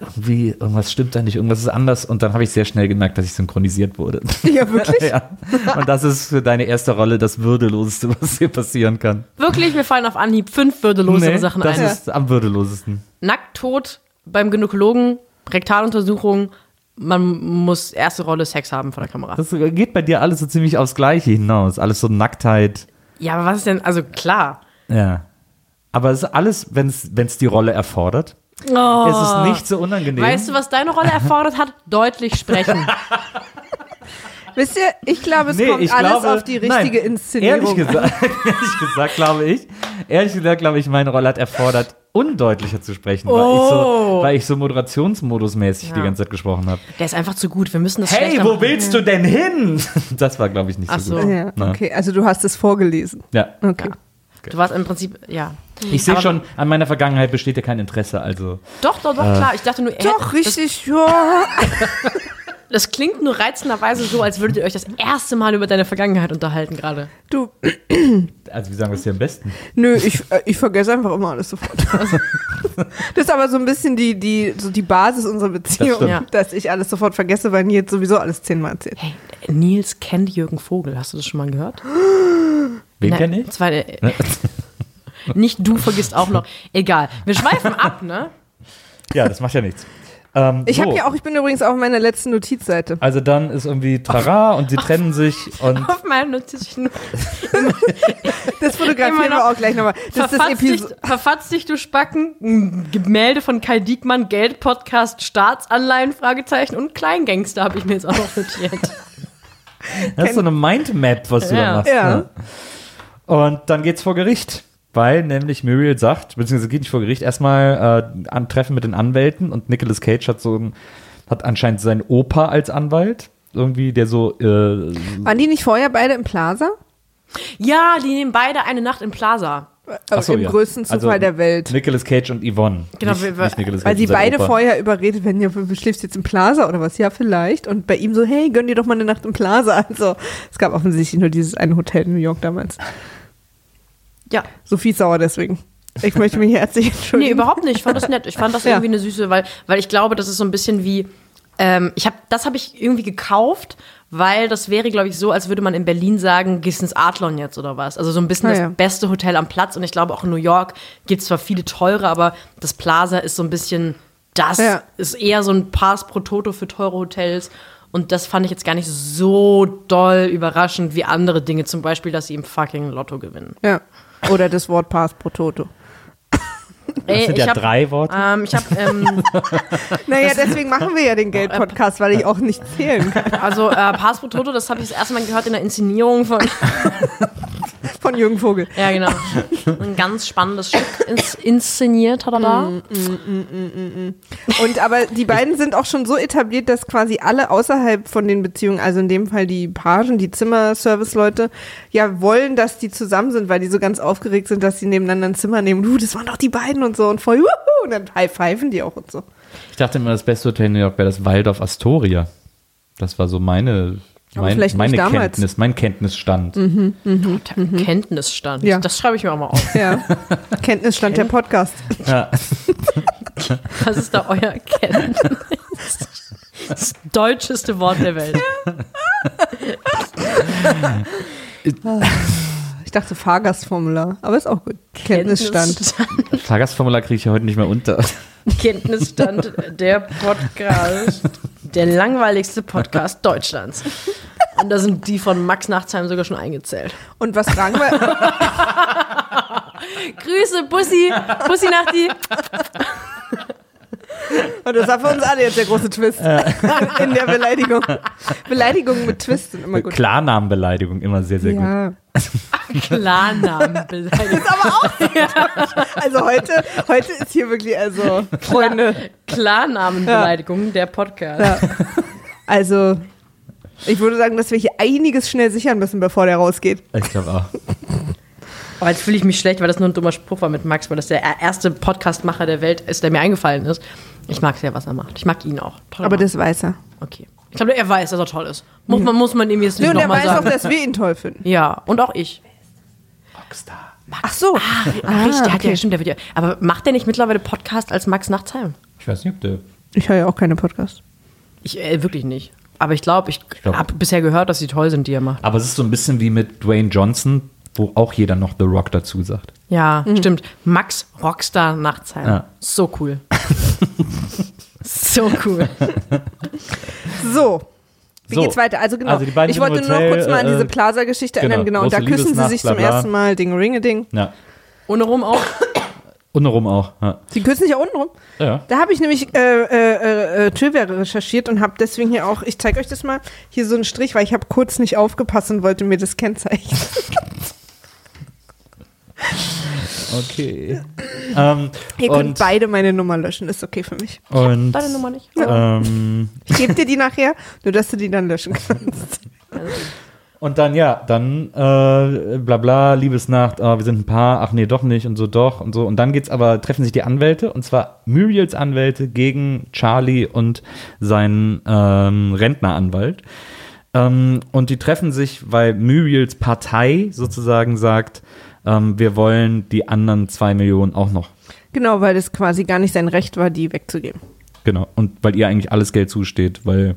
irgendwie, irgendwas stimmt da nicht, irgendwas ist anders. Und dann habe ich sehr schnell gemerkt, dass ich synchronisiert wurde. (laughs) Ja, wirklich? (laughs) ja. Und das ist für deine erste Rolle das Würdeloseste, was hier passieren kann. wirklich, mir fallen auf Anhieb fünf würdelosere Nee, Sachen das ein. ist am würdelosesten. Nackt tot beim Gynäkologen, Rektaluntersuchung. Man muss erste Rolle Sex haben vor der Kamera. Das geht bei dir alles so ziemlich aufs Gleiche hinaus. Alles so Nacktheit. Ja, aber was ist denn, also klar. Ja. Aber es ist alles, wenn es die Rolle erfordert. Oh. Es ist nicht so unangenehm. Weißt du, was deine Rolle erfordert hat? Deutlich sprechen. (laughs) Wisst ihr, ich glaube, es Nee, kommt alles glaube, auf die richtige nein, Inszenierung. Ehrlich gesagt, (laughs) ehrlich gesagt, glaube ich, ehrlich gesagt, glaube ich, meine Rolle hat erfordert, undeutlicher zu sprechen, weil ich so, weil ich so Moderationsmodusmäßig die Ja. ganze Zeit gesprochen habe. Der ist einfach zu gut. Wir müssen das Hey, wo machen. willst du denn hin? (laughs) Das war, glaube ich, nicht Ach so so. gut. Ja, okay. Also du hast es vorgelesen. Ja. Okay. Du warst im Prinzip, ja. Ich sehe schon, an meiner Vergangenheit besteht ja kein Interesse, also. Doch, doch, doch, klar. Ich dachte nur, er- Doch, richtig, ja. (laughs) Das, das klingt nur reizenderweise so, als würdet ihr euch das erste Mal über deine Vergangenheit unterhalten gerade. Du, Also, wie sagen wir es hier am besten? nö, ich, äh, ich vergesse einfach immer alles sofort. (laughs) Das ist aber so ein bisschen die, die, so die Basis unserer Beziehung. Ja. dass ich alles sofort vergesse, weil Nils sowieso alles zehnmal erzählt. Hey, Nils kennt Jürgen Vogel. Hast du das schon mal gehört? Wen kenne ich? Zwei, äh, (laughs) nicht du vergisst auch noch. Egal. Wir schweifen ab, ne? Ja, das macht ja nichts. Ähm, Ich so. habe ja auch, ich bin übrigens auf meiner letzten Notizseite. Also dann ist irgendwie Trara und sie trennen sich und Auf meinem Notizen. (laughs) Das fotografieren wir auch gleich nochmal. Das ist das Verfatz dich, Episode. verfatz dich, du Spacken. Ein Gemälde von Kai Diekmann, Geld-Podcast, Staatsanleihen, Fragezeichen und Kleingangster habe ich mir jetzt auch noch notiert. das ist so eine Mindmap, was du Ja. da machst. Ja. Ne? Und dann geht's vor Gericht, weil nämlich Muriel sagt, beziehungsweise geht nicht vor Gericht, erstmal äh, an Treffen mit den Anwälten und Nicolas Cage hat so ein, hat anscheinend seinen Opa als Anwalt. Irgendwie, der so, äh, Waren die nicht vorher beide im Plaza? Ja, die nehmen beide eine Nacht im Plaza. ach so, Im ja. größten Zufall Also, der Welt. Nicolas Cage und Yvonne. Genau, nicht, nicht Nicolas Weil Cage sie beide Opa. vorher überredet werden, ja, du schläfst jetzt im Plaza oder was? Ja, vielleicht. Und bei ihm so, hey, gönn dir doch mal eine Nacht im Plaza. Also, es gab offensichtlich nur dieses eine Hotel in New York damals. Ja. Sophie ist sauer deswegen. Ich möchte mich herzlich Nee, entschuldigen. überhaupt nicht. Ich fand das nett. Ich fand das (laughs) Ja. irgendwie eine süße, weil, weil ich glaube, das ist so ein bisschen wie. Ähm, ich hab, das habe ich irgendwie gekauft, weil das wäre, glaube ich, so, als würde man in Berlin sagen, gehst ins Adlon jetzt oder was. Also so ein bisschen Ah, das ja. beste Hotel am Platz. Und ich glaube, auch in New York gibt es zwar viele teure, aber das Plaza ist so ein bisschen, das Ja. ist eher so ein Pass pro Toto für teure Hotels. Und das fand ich jetzt gar nicht so doll überraschend wie andere Dinge. Zum Beispiel, dass sie im fucking Lotto gewinnen. Ja. Oder das Wort Pass pro Toto. Das sind ich ja hab, drei Worte. Ähm, ich habe (laughs) ähm, Naja, deswegen machen wir ja den Geld-Podcast, weil ich auch nicht zählen kann. Also äh, Pass pro Toto, das habe ich das erste Mal gehört in der Inszenierung von. (laughs) (laughs) Von Jürgen Vogel. Ja, genau. Ein ganz spannendes Stück ins, inszeniert hat er da. Und aber die beiden sind auch schon so etabliert, dass quasi alle außerhalb von den Beziehungen, also in dem Fall die Pagen, die Zimmerservice-Leute, ja wollen, dass die zusammen sind, weil die so ganz aufgeregt sind, dass sie nebeneinander ein Zimmer nehmen. Du, das waren doch die beiden und so und voll, wuhu, und dann high-pfeifen die auch und so. Ich dachte immer, das beste Hotel in New York wäre das Waldorf Astoria. Das war so meine, mein, vielleicht meine nicht damals. Kenntnis, mein Kenntnisstand. Der Kenntnisstand. Ja. Das schreibe ich mir auch mal auf. (laughs) Ja. Kenntnisstand der Podcast. Ja. (laughs) Was ist da euer Kenntnis? Das deutscheste Wort der Welt. (laughs) Ich dachte Fahrgastformular, aber ist auch gut. Kenntnisstand. Kenntnisstand, Fahrgastformular kriege ich ja heute nicht mehr unter. Kenntnisstand der Podcast. Der langweiligste Podcast Deutschlands. Und da sind die von Max Nachtsheim sogar schon eingezählt. Und was fragen wir? (laughs) Grüße, Bussi. Bussi nach die. Und das war für uns alle jetzt der große Twist (laughs) in der Beleidigung. Beleidigungen mit Twist sind immer gut. Klarnamenbeleidigung immer sehr, sehr gut. Ja. Klarnamenbeleidigung. Also heute, heute ist hier wirklich, also, Freunde. Klarnamenbeleidigung der Podcast. Ja. Also, ich würde sagen, dass wir hier einiges schnell sichern müssen, bevor der rausgeht. Ich glaube auch. Aber Oh, jetzt fühle ich mich schlecht, weil das nur ein dummer Spruch war mit Max, weil das der erste Podcastmacher der Welt ist, der mir eingefallen ist. Ich mag sehr, was er macht. Ich mag ihn auch. Toller Aber Mann. das weiß er. Okay. Ich glaube, er weiß, dass er toll ist. Muss man, muss man ihm jetzt Nö, nicht und er nochmal weiß auch, dass wir ihn toll finden. Ja, und auch ich. Rockstar. Ach so. Ah, richtig, der hat ja, stimmt, der wird ja. Aber macht der nicht mittlerweile Podcast als Max Nachtsheim? Ich weiß nicht, ob der. Ich höre ja auch keine Podcasts. Ich, äh, wirklich nicht. Aber ich glaube, ich, glaub- habe bisher gehört, dass sie toll sind, die er macht. Aber es ist so ein bisschen wie mit Dwayne Johnson, wo auch jeder noch The Rock dazu sagt. Ja, stimmt. Max Rockstar Nachtsheim. Ja. So cool. (laughs) so cool. So. Wie So. geht's weiter? Also genau. Also die beiden ich wollte nur noch Hotel, kurz mal an äh, diese Plaza-Geschichte genau, erinnern. Genau. Und da küssen sie sich bla, zum bla. ersten Mal Ding Ringe-Ding. Ja. Ohne rum auch. Und rum auch. Ja. Sie küssen sich ja unten rum. ja. Da habe ich nämlich äh, äh, äh, Tüllware recherchiert und habe deswegen hier auch, ich zeige euch das mal, hier so einen Strich, weil ich habe kurz nicht aufgepasst und wollte mir das kennzeichnen. (laughs) Okay. ähm, Ihr könnt und, beide meine Nummer löschen, ist okay für mich. und Deine Nummer nicht. ähm, Ich gebe dir die nachher, nur dass du die dann löschen kannst. Und dann, ja, dann äh, bla bla, Liebesnacht, ah, wir sind ein Paar, ach nee, doch nicht und so doch und so. Und dann geht's aber, treffen sich die Anwälte, und zwar Muriels Anwälte gegen Charlie und seinen ähm, Rentneranwalt. Ähm, und die treffen sich, weil Muriels Partei sozusagen sagt, ähm, wir wollen die anderen zwei Millionen auch noch. Genau, weil das quasi gar nicht sein Recht war, die wegzugeben. Genau. Und weil ihr eigentlich alles Geld zusteht, weil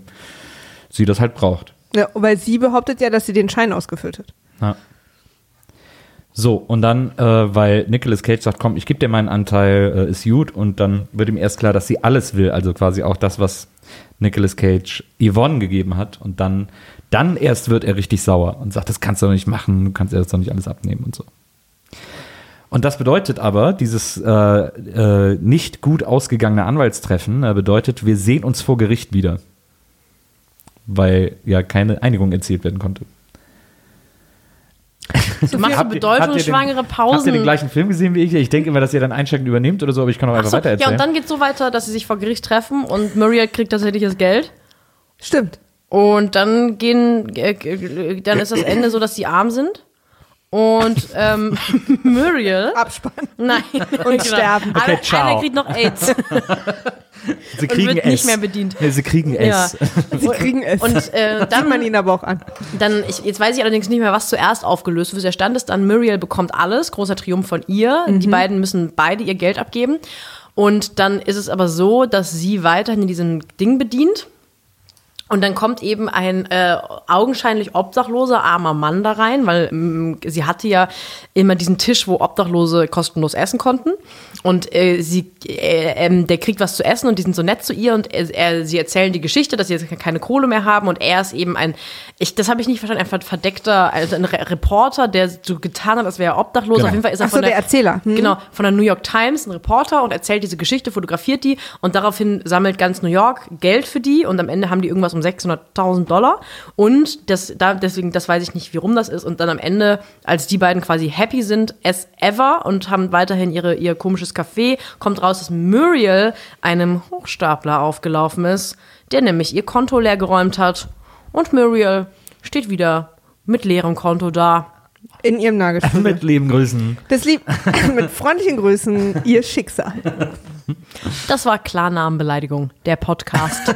sie das halt braucht. Ja, weil sie behauptet ja, dass sie den Schein ausgefüllt hat. Ja. So, und dann, äh, weil Nicolas Cage sagt, komm, ich gebe dir meinen Anteil, äh, ist gut, und dann wird ihm erst klar, dass sie alles will, also quasi auch das, was Nicolas Cage Yvonne gegeben hat. Und dann, dann erst wird er richtig sauer und sagt, das kannst du doch nicht machen, du kannst das doch nicht alles abnehmen und so. Und das bedeutet aber, dieses äh, äh, nicht gut ausgegangene Anwaltstreffen äh, bedeutet, wir sehen uns vor Gericht wieder. Weil ja keine Einigung erzielt werden konnte. Du machst so Habt bedeutungsschwangere Pausen. Habt ihr den gleichen Film gesehen wie ich? Ich denke immer, dass ihr dann einsteigend übernehmt oder so, aber ich kann auch Ach einfach so, weiter ja, erzählen. und dann geht es so weiter, dass sie sich vor Gericht treffen und Muriel kriegt tatsächlich das Geld. Stimmt. Und dann gehen, äh, dann ist das Ende so, dass sie arm sind. Und ähm, (laughs) Muriel. Abspann. Nein. (laughs) Und sterben. Okay, Einer, ciao. einer kriegt noch AIDS (laughs) sie und wird nicht mehr bedient. Ja, sie kriegen Ja. es. Sie kriegen es. Und äh, Sieht man dann, ihn aber auch an. dann ich, jetzt weiß ich allerdings nicht mehr, was zuerst aufgelöst wird. Der Stand ist dann, Muriel bekommt alles, großer Triumph von ihr. Die beiden müssen beide ihr Geld abgeben. Und dann ist es aber so, dass sie weiterhin in diesem Ding bedient. Und dann kommt eben ein äh, augenscheinlich obdachloser armer Mann da rein, weil ähm, sie hatte ja immer diesen Tisch, wo Obdachlose kostenlos essen konnten. Und äh, sie, äh, ähm, der kriegt was zu essen und die sind so nett zu ihr und er, sie erzählen die Geschichte, dass sie jetzt keine Kohle mehr haben und er ist eben ein, ich, das habe ich nicht verstanden, ein verdeckter, also ein Re Reporter, der so getan hat, als wäre er obdachlos. Genau. Auf jeden Fall ist er Ach so, von der Erzähler. Hm. Genau, von der New York Times, ein Reporter und erzählt diese Geschichte, fotografiert die und daraufhin sammelt ganz New York Geld für die und am Ende haben die irgendwas um 600.000 Dollar und das, da, deswegen, das weiß ich nicht, wie rum das ist und dann am Ende, als die beiden quasi happy sind as ever und haben weiterhin ihre, ihr komisches Café, kommt raus, dass Muriel einem Hochstapler aufgelaufen ist, der nämlich ihr Konto leer geräumt hat und Muriel steht wieder mit leerem Konto da. In ihrem Nagelstuhl. (laughs) Mit lieben Grüßen. Das lieb (laughs) mit freundlichen Grüßen, ihr Schicksal. Das war Klarnamenbeleidigung, der Podcast. (laughs)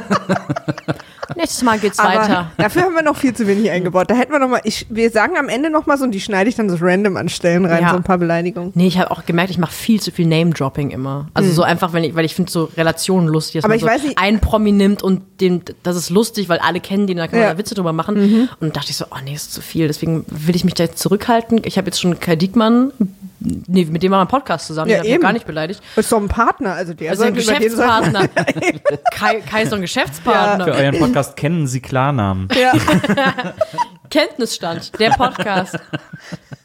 Nächstes Mal geht's Aber weiter. dafür haben wir noch viel zu wenig eingebaut. Da hätten wir noch mal, ich, wir sagen am Ende noch mal so, und die schneide ich dann so random an Stellen rein, Ja. so ein paar Beleidigungen. Nee, ich habe auch gemerkt, ich mache viel zu viel Name-Dropping immer. Also so einfach, wenn ich, weil ich finde so Relationen lustig, dass Aber man ich so weiß nicht- einen Promi nimmt und den, das ist lustig, weil alle kennen den, da kann man Ja. da Witze drüber machen. Und dachte ich so, oh nee, ist zu viel. Deswegen will ich mich da jetzt zurückhalten. Ich habe jetzt schon Kai Diekmann, nee, mit dem war mein Podcast zusammen, Ja, den habe ich eben. gar nicht beleidigt. Ist doch ein Partner, also der Also ein Geschäftspartner. (laughs) Kai, Kai ist doch ein Geschäftspartner. Für euren Podcast kennen Sie Klarnamen. Ja, (laughs) Kenntnisstand, der Podcast.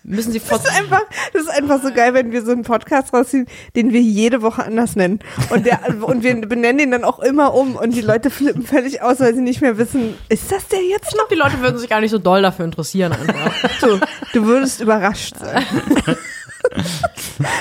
Müssen Sie das ist einfach, das ist einfach so geil, wenn wir so einen Podcast rausziehen, den wir jede Woche anders nennen. Und der, und wir benennen ihn dann auch immer um und die Leute flippen völlig aus, weil sie nicht mehr wissen, ist das der jetzt Ich glaube, die Leute würden sich gar nicht so doll dafür interessieren. Einfach. noch? Du würdest überrascht sein. (laughs)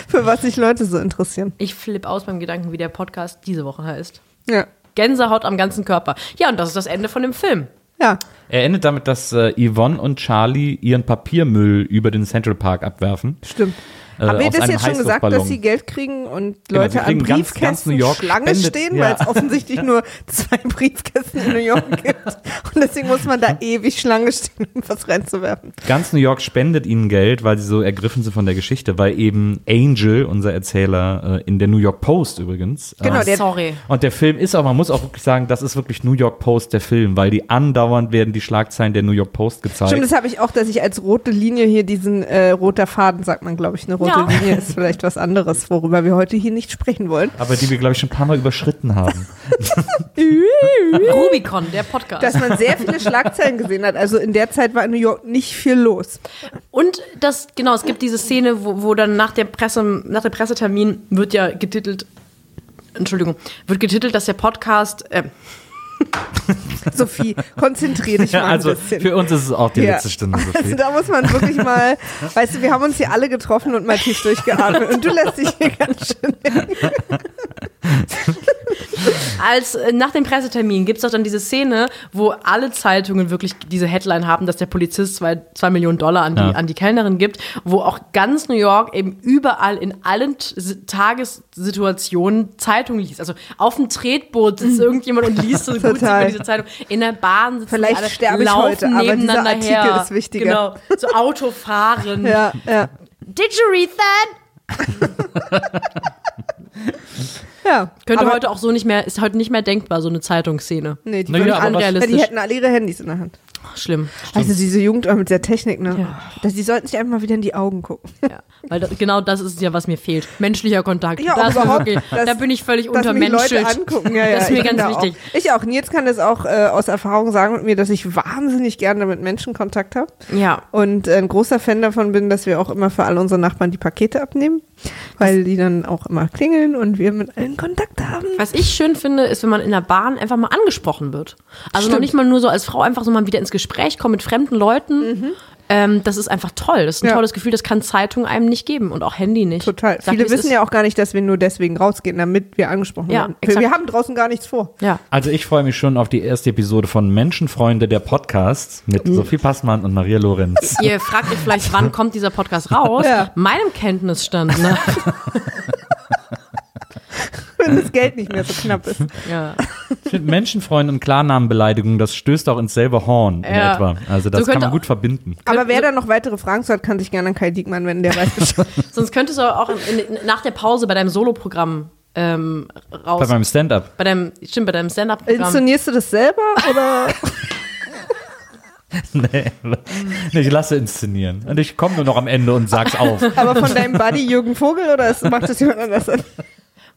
Für was sich Leute so interessieren. Ich flippe aus beim Gedanken, wie der Podcast diese Woche heißt. Ja. Gänsehaut am ganzen Körper. Ja, und das ist das Ende von dem Film. Ja. Er endet damit, dass äh, Yvonne und Charlie ihren Papiermüll über den Central Park abwerfen. Stimmt. Äh, Haben wir das jetzt schon gesagt, dass sie Geld kriegen und Genau, Leute kriegen an ganz- ganz Briefkästen New York Schlange spendet- stehen, ja. weil es offensichtlich nur zwei Briefkästen in New York (laughs) gibt. Und deswegen muss man da ewig Schlange stehen, um was reinzuwerfen. Ganz New York spendet ihnen Geld, weil sie so ergriffen sind von der Geschichte, weil eben Angel, unser Erzähler, äh, in der New York Post übrigens. äh, Genau, der- Sorry. Und der Film ist auch, man muss auch wirklich sagen, das ist wirklich New York Post der Film, weil die andauernd werden die Schlagzeilen der New York Post gezeigt. Stimmt, das habe ich auch, dass ich als rote Linie hier diesen äh, roter Faden, sagt man, glaube ich. Eine rote Ja. Linie (laughs) ist vielleicht was anderes, worüber wir heute hier nicht sprechen wollen. aber die wir, glaube ich, schon ein paar Mal überschritten haben. (laughs) Rubicon, der Podcast. Dass man sehr viele Schlagzeilen gesehen hat. Also in der Zeit war in New York nicht viel los. und das, genau, es gibt diese Szene, wo, wo dann nach der Presse, nach dem Pressetermin wird ja getitelt, Entschuldigung, wird getitelt, dass der Podcast, äh, (laughs) Sophie, konzentrier dich mal Ja, ein also bisschen. für uns ist es auch die Ja. letzte Stunde, Also Sophie. da muss man wirklich mal, (laughs) weißt du, wir haben uns hier alle getroffen und mal tief durchgeatmet und du lässt dich hier ganz schön. (laughs) (laughs) als äh, nach dem Pressetermin gibt es doch dann diese Szene, wo alle Zeitungen wirklich diese Headline haben, dass der Polizist zwei, zwei Millionen Dollar an die, Ja. an die Kellnerin gibt, wo auch ganz New York eben überall in allen Tagessituationen Zeitungen liest. Also auf dem Tretboot sitzt irgendjemand und liest so (laughs) gut Mhm. Diese Zeitung. In der Bahn sitzen Vielleicht alle, sterbe ich heute, aber dieser nebeneinander Artikel her. ist wichtiger. Genau, so Autofahren. Ja, ja. Did you read that? (laughs) (laughs) Ja. Könnte aber, heute auch so nicht mehr, ist heute nicht mehr denkbar, so eine Zeitungsszene. Nee, die, Naja, was- ja, die Unrealistisch. hätten alle ihre Handys in der Hand. Ach, schlimm. Also diese Jugend mit der Technik, ne? Ja. Das, die sollten sich einfach mal wieder in die Augen gucken. Ja, weil das, genau das ist ja, was mir fehlt. Menschlicher Kontakt. Ja, das überhaupt, wirklich, dass- da bin ich völlig Dass Leute untermenschelt. angucken. Ja, (laughs) ja, Das ist mir ganz wichtig. Auch. Ich auch. Nils kann das auch äh, aus Erfahrung sagen mit mir, dass ich wahnsinnig gerne mit Menschen Kontakt habe. Ja. Und äh, ein großer Fan davon bin, dass wir auch immer für alle unsere Nachbarn die Pakete abnehmen, weil die dann auch immer klingeln und wir mit allen Kontakt haben. Was ich schön finde, ist, wenn man in der Bahn einfach mal angesprochen wird. Also noch nicht mal nur so als Frau, einfach so mal wieder ins Gespräch kommen mit fremden Leuten. Ähm, das ist einfach toll. Das ist ein Mhm. Ja. tolles Gefühl, das kann Zeitung einem nicht geben und auch Handy nicht. Total. Sag, Viele wissen ja auch gar nicht, dass wir nur deswegen rausgehen, damit wir angesprochen Ja, werden. exakt. Wir haben draußen gar nichts vor. Ja. Also ich freue mich schon auf die erste Episode von Menschenfreunde, der Podcast mit Mhm. Sophie Passmann und Maria Lorenz. (laughs) Ihr fragt euch vielleicht, wann kommt dieser Podcast raus? Ja. Meinem Kenntnisstand nach. (laughs) Wenn das Geld nicht mehr so knapp ist. ja. Ich finde Menschenfreunde und Klarnamenbeleidigung, das stößt auch ins selbe Horn in Ja. etwa. Also das So kann man gut verbinden. Aber wer da noch weitere Fragen zu hat, kann sich gerne an Kai Diekmann wenden, der weiß Bescheid. (laughs) Sonst könntest du auch in, in, nach der Pause bei deinem Soloprogramm ähm, raus. Bei meinem Stand-up. Bei deinem, stimmt, bei deinem Stand-Up-Programm. Inszenierst du das selber oder? (laughs) Nee, ich lasse inszenieren. Und ich komme nur noch am Ende und sag's auf. Aber von deinem Buddy Jürgen Vogel oder macht das jemand anders? (laughs)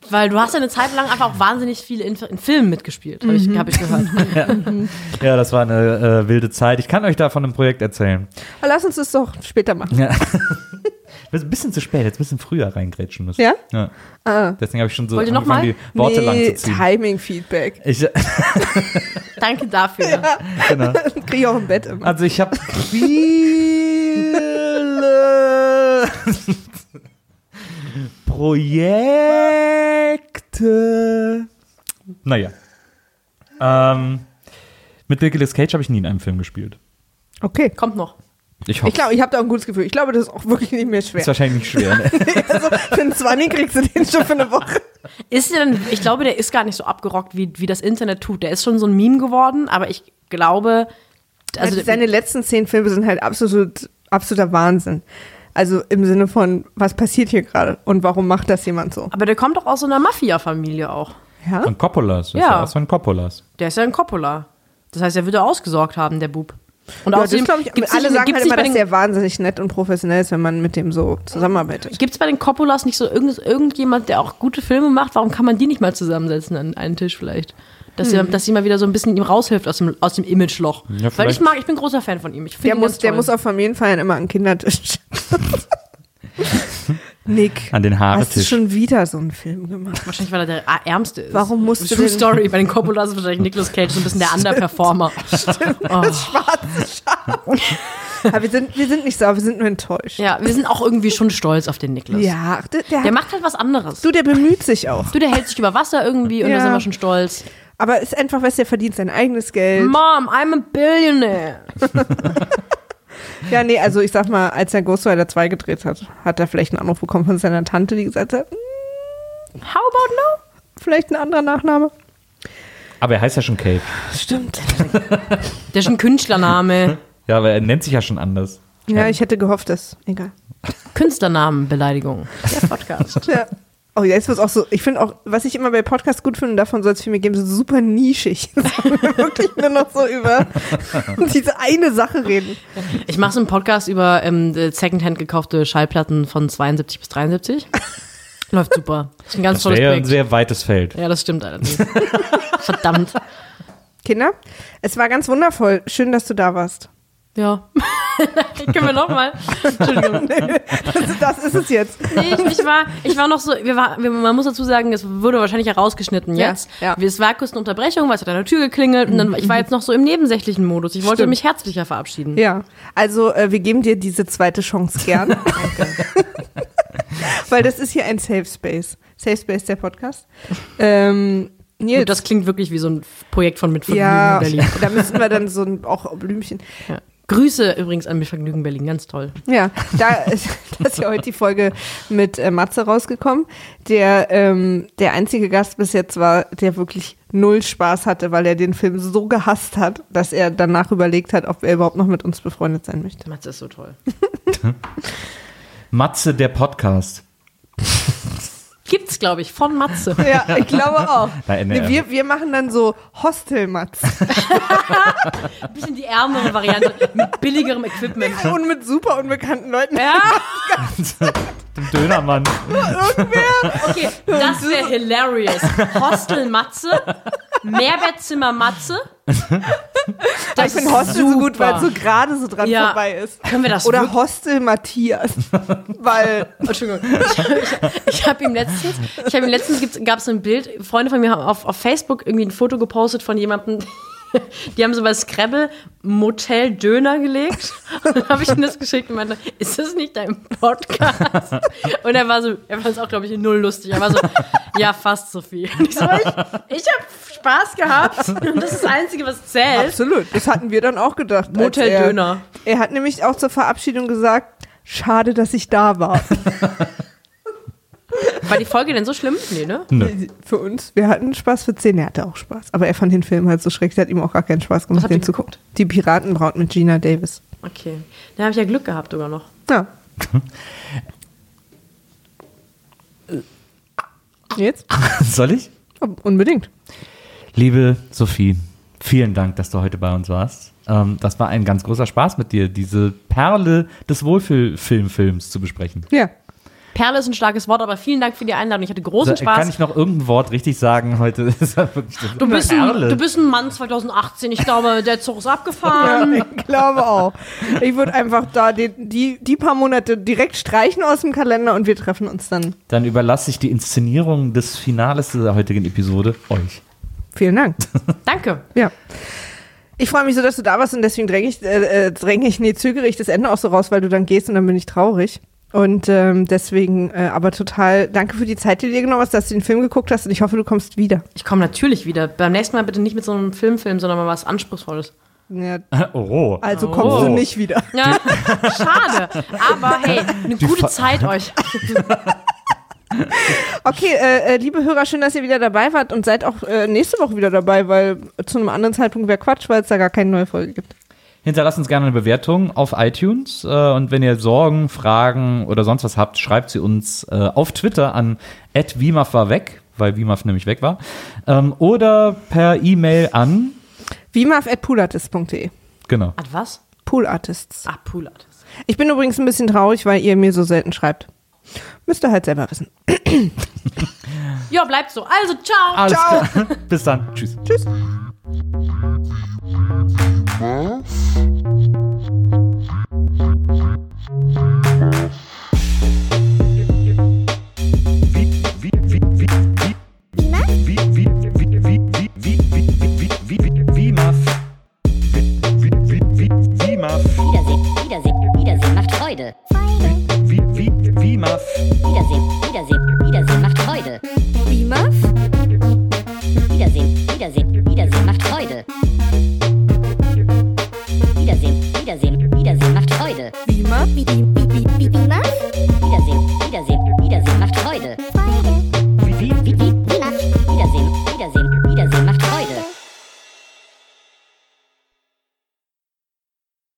Weil du hast ja eine Zeit lang einfach auch wahnsinnig viele in, in Filmen mitgespielt, habe ich, hab ich gehört. (laughs) Ja, das war eine äh, wilde Zeit. Ich kann euch da von einem Projekt erzählen. Aber Lass uns das doch später machen. Ja. Wir sind ein bisschen zu spät, jetzt ein bisschen früher reingrätschen müssen. Ja? ja. Ah. Deswegen habe ich schon so Wollt angefangen, mal? die Worte lang nee, zu ziehen. Timing-Feedback. (laughs) Danke dafür. genau. (laughs) Krieg ich auch im Bett immer. Also ich habe viele Projekte. Naja. Ähm, mit Nicolas Cage habe ich nie in einem Film gespielt. Okay. Kommt noch. Ich hoffe, Ich glaube, ich habe da ein gutes Gefühl. Ich glaube, das ist auch wirklich nicht mehr schwer. ist wahrscheinlich nicht schwer. Ne? (laughs) also, für einen Zwanni kriegst du den schon für eine Woche. Ist der denn, ich glaube, der ist gar nicht so abgerockt, wie, wie das Internet tut. Der ist schon so ein Meme geworden, aber ich glaube, also Also seine letzten zehn Filme sind halt absolut, absoluter Wahnsinn. Also im Sinne von, was passiert hier gerade und warum macht das jemand so? aber der kommt doch aus so einer Mafia-Familie auch. Ja? Von Coppolas. Das Ja. ist ja aus von Coppolas. Der ist ja ein Coppola. Das heißt, er würde ausgesorgt haben, der Bub. Und Ja, das außerdem glaub ich, gibt's alle sagen gibt's halt nicht immer, bei dass der wahnsinnig nett und professionell ist, wenn man mit dem so zusammenarbeitet. Gibt es bei den Coppolas nicht so irgend, irgendjemand, der auch gute Filme macht? Warum kann man die nicht mal zusammensetzen an einen Tisch vielleicht? Dass, Hm. sie, dass sie mal wieder so ein bisschen ihm raushilft aus dem, aus dem Imageloch. Ja, Weil ich mag, ich bin großer Fan von ihm. Ich Der ihn muss, der muss auf Familienfeiern immer an den Kindertisch. (laughs) Nick, An den hast du schon wieder so einen Film gemacht? Wahrscheinlich, weil er der Ärmste ist. Warum musst du True Story. Bei den Coppolas ist wahrscheinlich Nicolas Cage so ein bisschen der Underperformer. Oh. Aber wir sind, wir sind nicht sauer, wir sind nur enttäuscht. Ja, wir sind auch irgendwie schon stolz auf den Niklas. Ja, der, der, Der macht halt was anderes. du, der bemüht sich auch. Du, der hält sich über Wasser irgendwie und Ja. da sind wir schon stolz. Aber ist einfach, du, der verdient sein eigenes Geld. Mom, I'm a billionaire. (laughs) Ja, nee, also ich sag mal, als er Ghost Rider 2 gedreht hat, hat er vielleicht einen Anruf bekommen von seiner Tante, die gesagt hat, hm, How about no? vielleicht ein anderer Nachname. Aber er heißt ja schon Cape. Stimmt. Der ist ein Künstlername. Ja, aber er nennt sich ja schon anders. Ja, ich hätte gehofft, dass. Egal. Künstlernamenbeleidigung. Der Podcast. (laughs) Ja. Oh, ja, jetzt wird auch so. Ich finde auch, was ich immer bei Podcasts gut finde, und davon soll es viel mehr geben, so super nischig. (laughs) Wir wirklich nur noch so über (laughs) diese eine Sache reden. Ich mache so einen Podcast über ähm, Secondhand gekaufte Schallplatten von 72 bis 73. Läuft super. Das ist ein ganz Das tolles ja ein Projekt. sehr weites Feld. Ja, das stimmt allerdings. (laughs) Verdammt. Kinder, es war ganz wundervoll. Schön, dass du da warst. Ja. (laughs) Können wir nochmal? Entschuldigung. (laughs) Das, das ist es jetzt. Nee, ich, ich, war, ich war noch so, wir war, wir, man muss dazu sagen, es wurde wahrscheinlich herausgeschnitten Ja, jetzt. ja. Es war kurz eine Unterbrechung, weil es hat an der Tür geklingelt und dann, ich war jetzt noch so im nebensächlichen Modus. Ich wollte Stimmt. mich herzlicher verabschieden. Ja, also äh, wir geben dir diese zweite Chance gern. (laughs) Weil das ist hier ein Safe Space. Safe Space, der Podcast. Ähm, das klingt wirklich wie so ein Projekt von Mitvergnügen ja, Berlin. da müssen wir dann so ein, auch Blümchen. Ja. Grüße übrigens an Mitvergnügen Berlin, ganz toll. Ja, da ist, (laughs) da ist ja heute die Folge mit äh, Matze rausgekommen, der ähm, der einzige Gast bis jetzt war, der wirklich null Spaß hatte, weil er den Film so gehasst hat, dass er danach überlegt hat, ob er überhaupt noch mit uns befreundet sein möchte. Matze ist so toll. (laughs) (laughs) Matze, der Podcast. Gibt's, glaube ich, von Matze. (laughs) Ja, ich glaube auch. (laughs) Nee, wir, wir machen dann so Hostel-Matz Ein bisschen die ärmere Variante mit billigerem Equipment. und mit super unbekannten Leuten. Ja, (laughs) Dem Dönermann. okay, das wäre hilarious. Hostel Matze, Mehrbettzimmer Matze. Aber (laughs) ich finde Hostel so gut, super. weil es so gerade so dran Ja. vorbei ist. Können wir das Oder wirklich- Hostel Matthias. (laughs) weil Entschuldigung. Ich, ich, ich habe ihm letztens, ich habe ihm letztens gab es ein Bild, Freunde von mir haben auf, auf Facebook irgendwie ein Foto gepostet von jemandem, (laughs) die haben so bei Scrabble Motel Döner gelegt. Und dann habe ich ihm das geschickt und meinte, ist das nicht dein Podcast? (laughs) Und er war so, er fand es auch, glaube ich, null lustig. Er war so, ja, fast so viel. Und ich so, (laughs) ich, ich habe Spaß gehabt und das ist das Einzige, was zählt. absolut, das hatten wir dann auch gedacht. Motel er- Döner. Er hat nämlich auch zur Verabschiedung gesagt, schade, dass ich da war. War die Folge denn so schlimm? Nee, ne? für uns. Wir hatten Spaß für 10. Er hatte auch Spaß. Aber er fand den Film halt so schrecklich, hat ihm auch gar keinen Spaß gemacht, den zu gucken. Die Piratenbraut mit Gina Davis. Okay. Da habe ich ja Glück gehabt sogar noch. Ja. Jetzt? (laughs) Soll ich? Unbedingt. Liebe Sophie, vielen Dank, dass du heute bei uns warst. Ähm, das war ein ganz großer Spaß mit dir, diese Perle des Wohlfühlfilmfilms zu besprechen. Ja. Perle ist ein starkes Wort, aber vielen Dank für die Einladung. Ich hatte großen Spaß. Kann ich noch irgendein Wort richtig sagen heute? (laughs) Ja Du bist, ein, du bist ein Mann 2018. Ich glaube, der Zug ist Ja, abgefahren. ich glaube auch. Ich würde einfach da die, die, die paar Monate direkt streichen aus dem Kalender und wir treffen uns dann. Dann überlasse ich die Inszenierung des Finales dieser heutigen Episode euch. Vielen Dank. Danke. Ja. Ich freue mich so, dass du da warst und deswegen dränge ich, äh, äh, dränge ich, nee, zögere ich das Ende auch so raus, weil du dann gehst und dann bin ich traurig. Und ähm, deswegen, äh, aber total danke für die Zeit, die du dir genommen hast, dass du den Film geguckt hast und ich hoffe, du kommst wieder. Ich komme natürlich wieder. Beim nächsten Mal bitte nicht mit so einem Filmfilm, sondern mal was Anspruchsvolles. Ja, (laughs) Oh. also kommst Oh. du nicht wieder. (laughs) Ja, schade. Aber hey, eine gute Fa- Zeit euch. (laughs) Okay, äh, äh, liebe Hörer, schön, dass ihr wieder dabei wart und seid auch äh, nächste Woche wieder dabei, weil zu einem anderen Zeitpunkt wäre Quatsch, weil es da gar keine neue Folge gibt. Hinterlasst uns gerne eine Bewertung auf iTunes. Äh, und wenn ihr Sorgen, Fragen oder sonst was habt, schreibt sie uns äh, auf Twitter an @wimaf war weg, weil Wimaf nämlich weg war. Ähm, oder per E-Mail an, Wimaf.poolartist.de genau. Hat was? Poolartists. Ah, Pool Artist. Ich bin übrigens ein bisschen traurig, weil ihr mir so selten schreibt. Müsst ihr halt selber wissen. Ja, bleibt so. Also, ciao. Alles klar. (laughs) Bis dann. Tschüss. Tschüss. Wie. Wiedersehen, Wiedersehen, Wiedersehen macht Freude. Wie Muff? Wiedersehen, Wiedersehen macht Freude. Beamer, Beamer, Beamer, Beamer.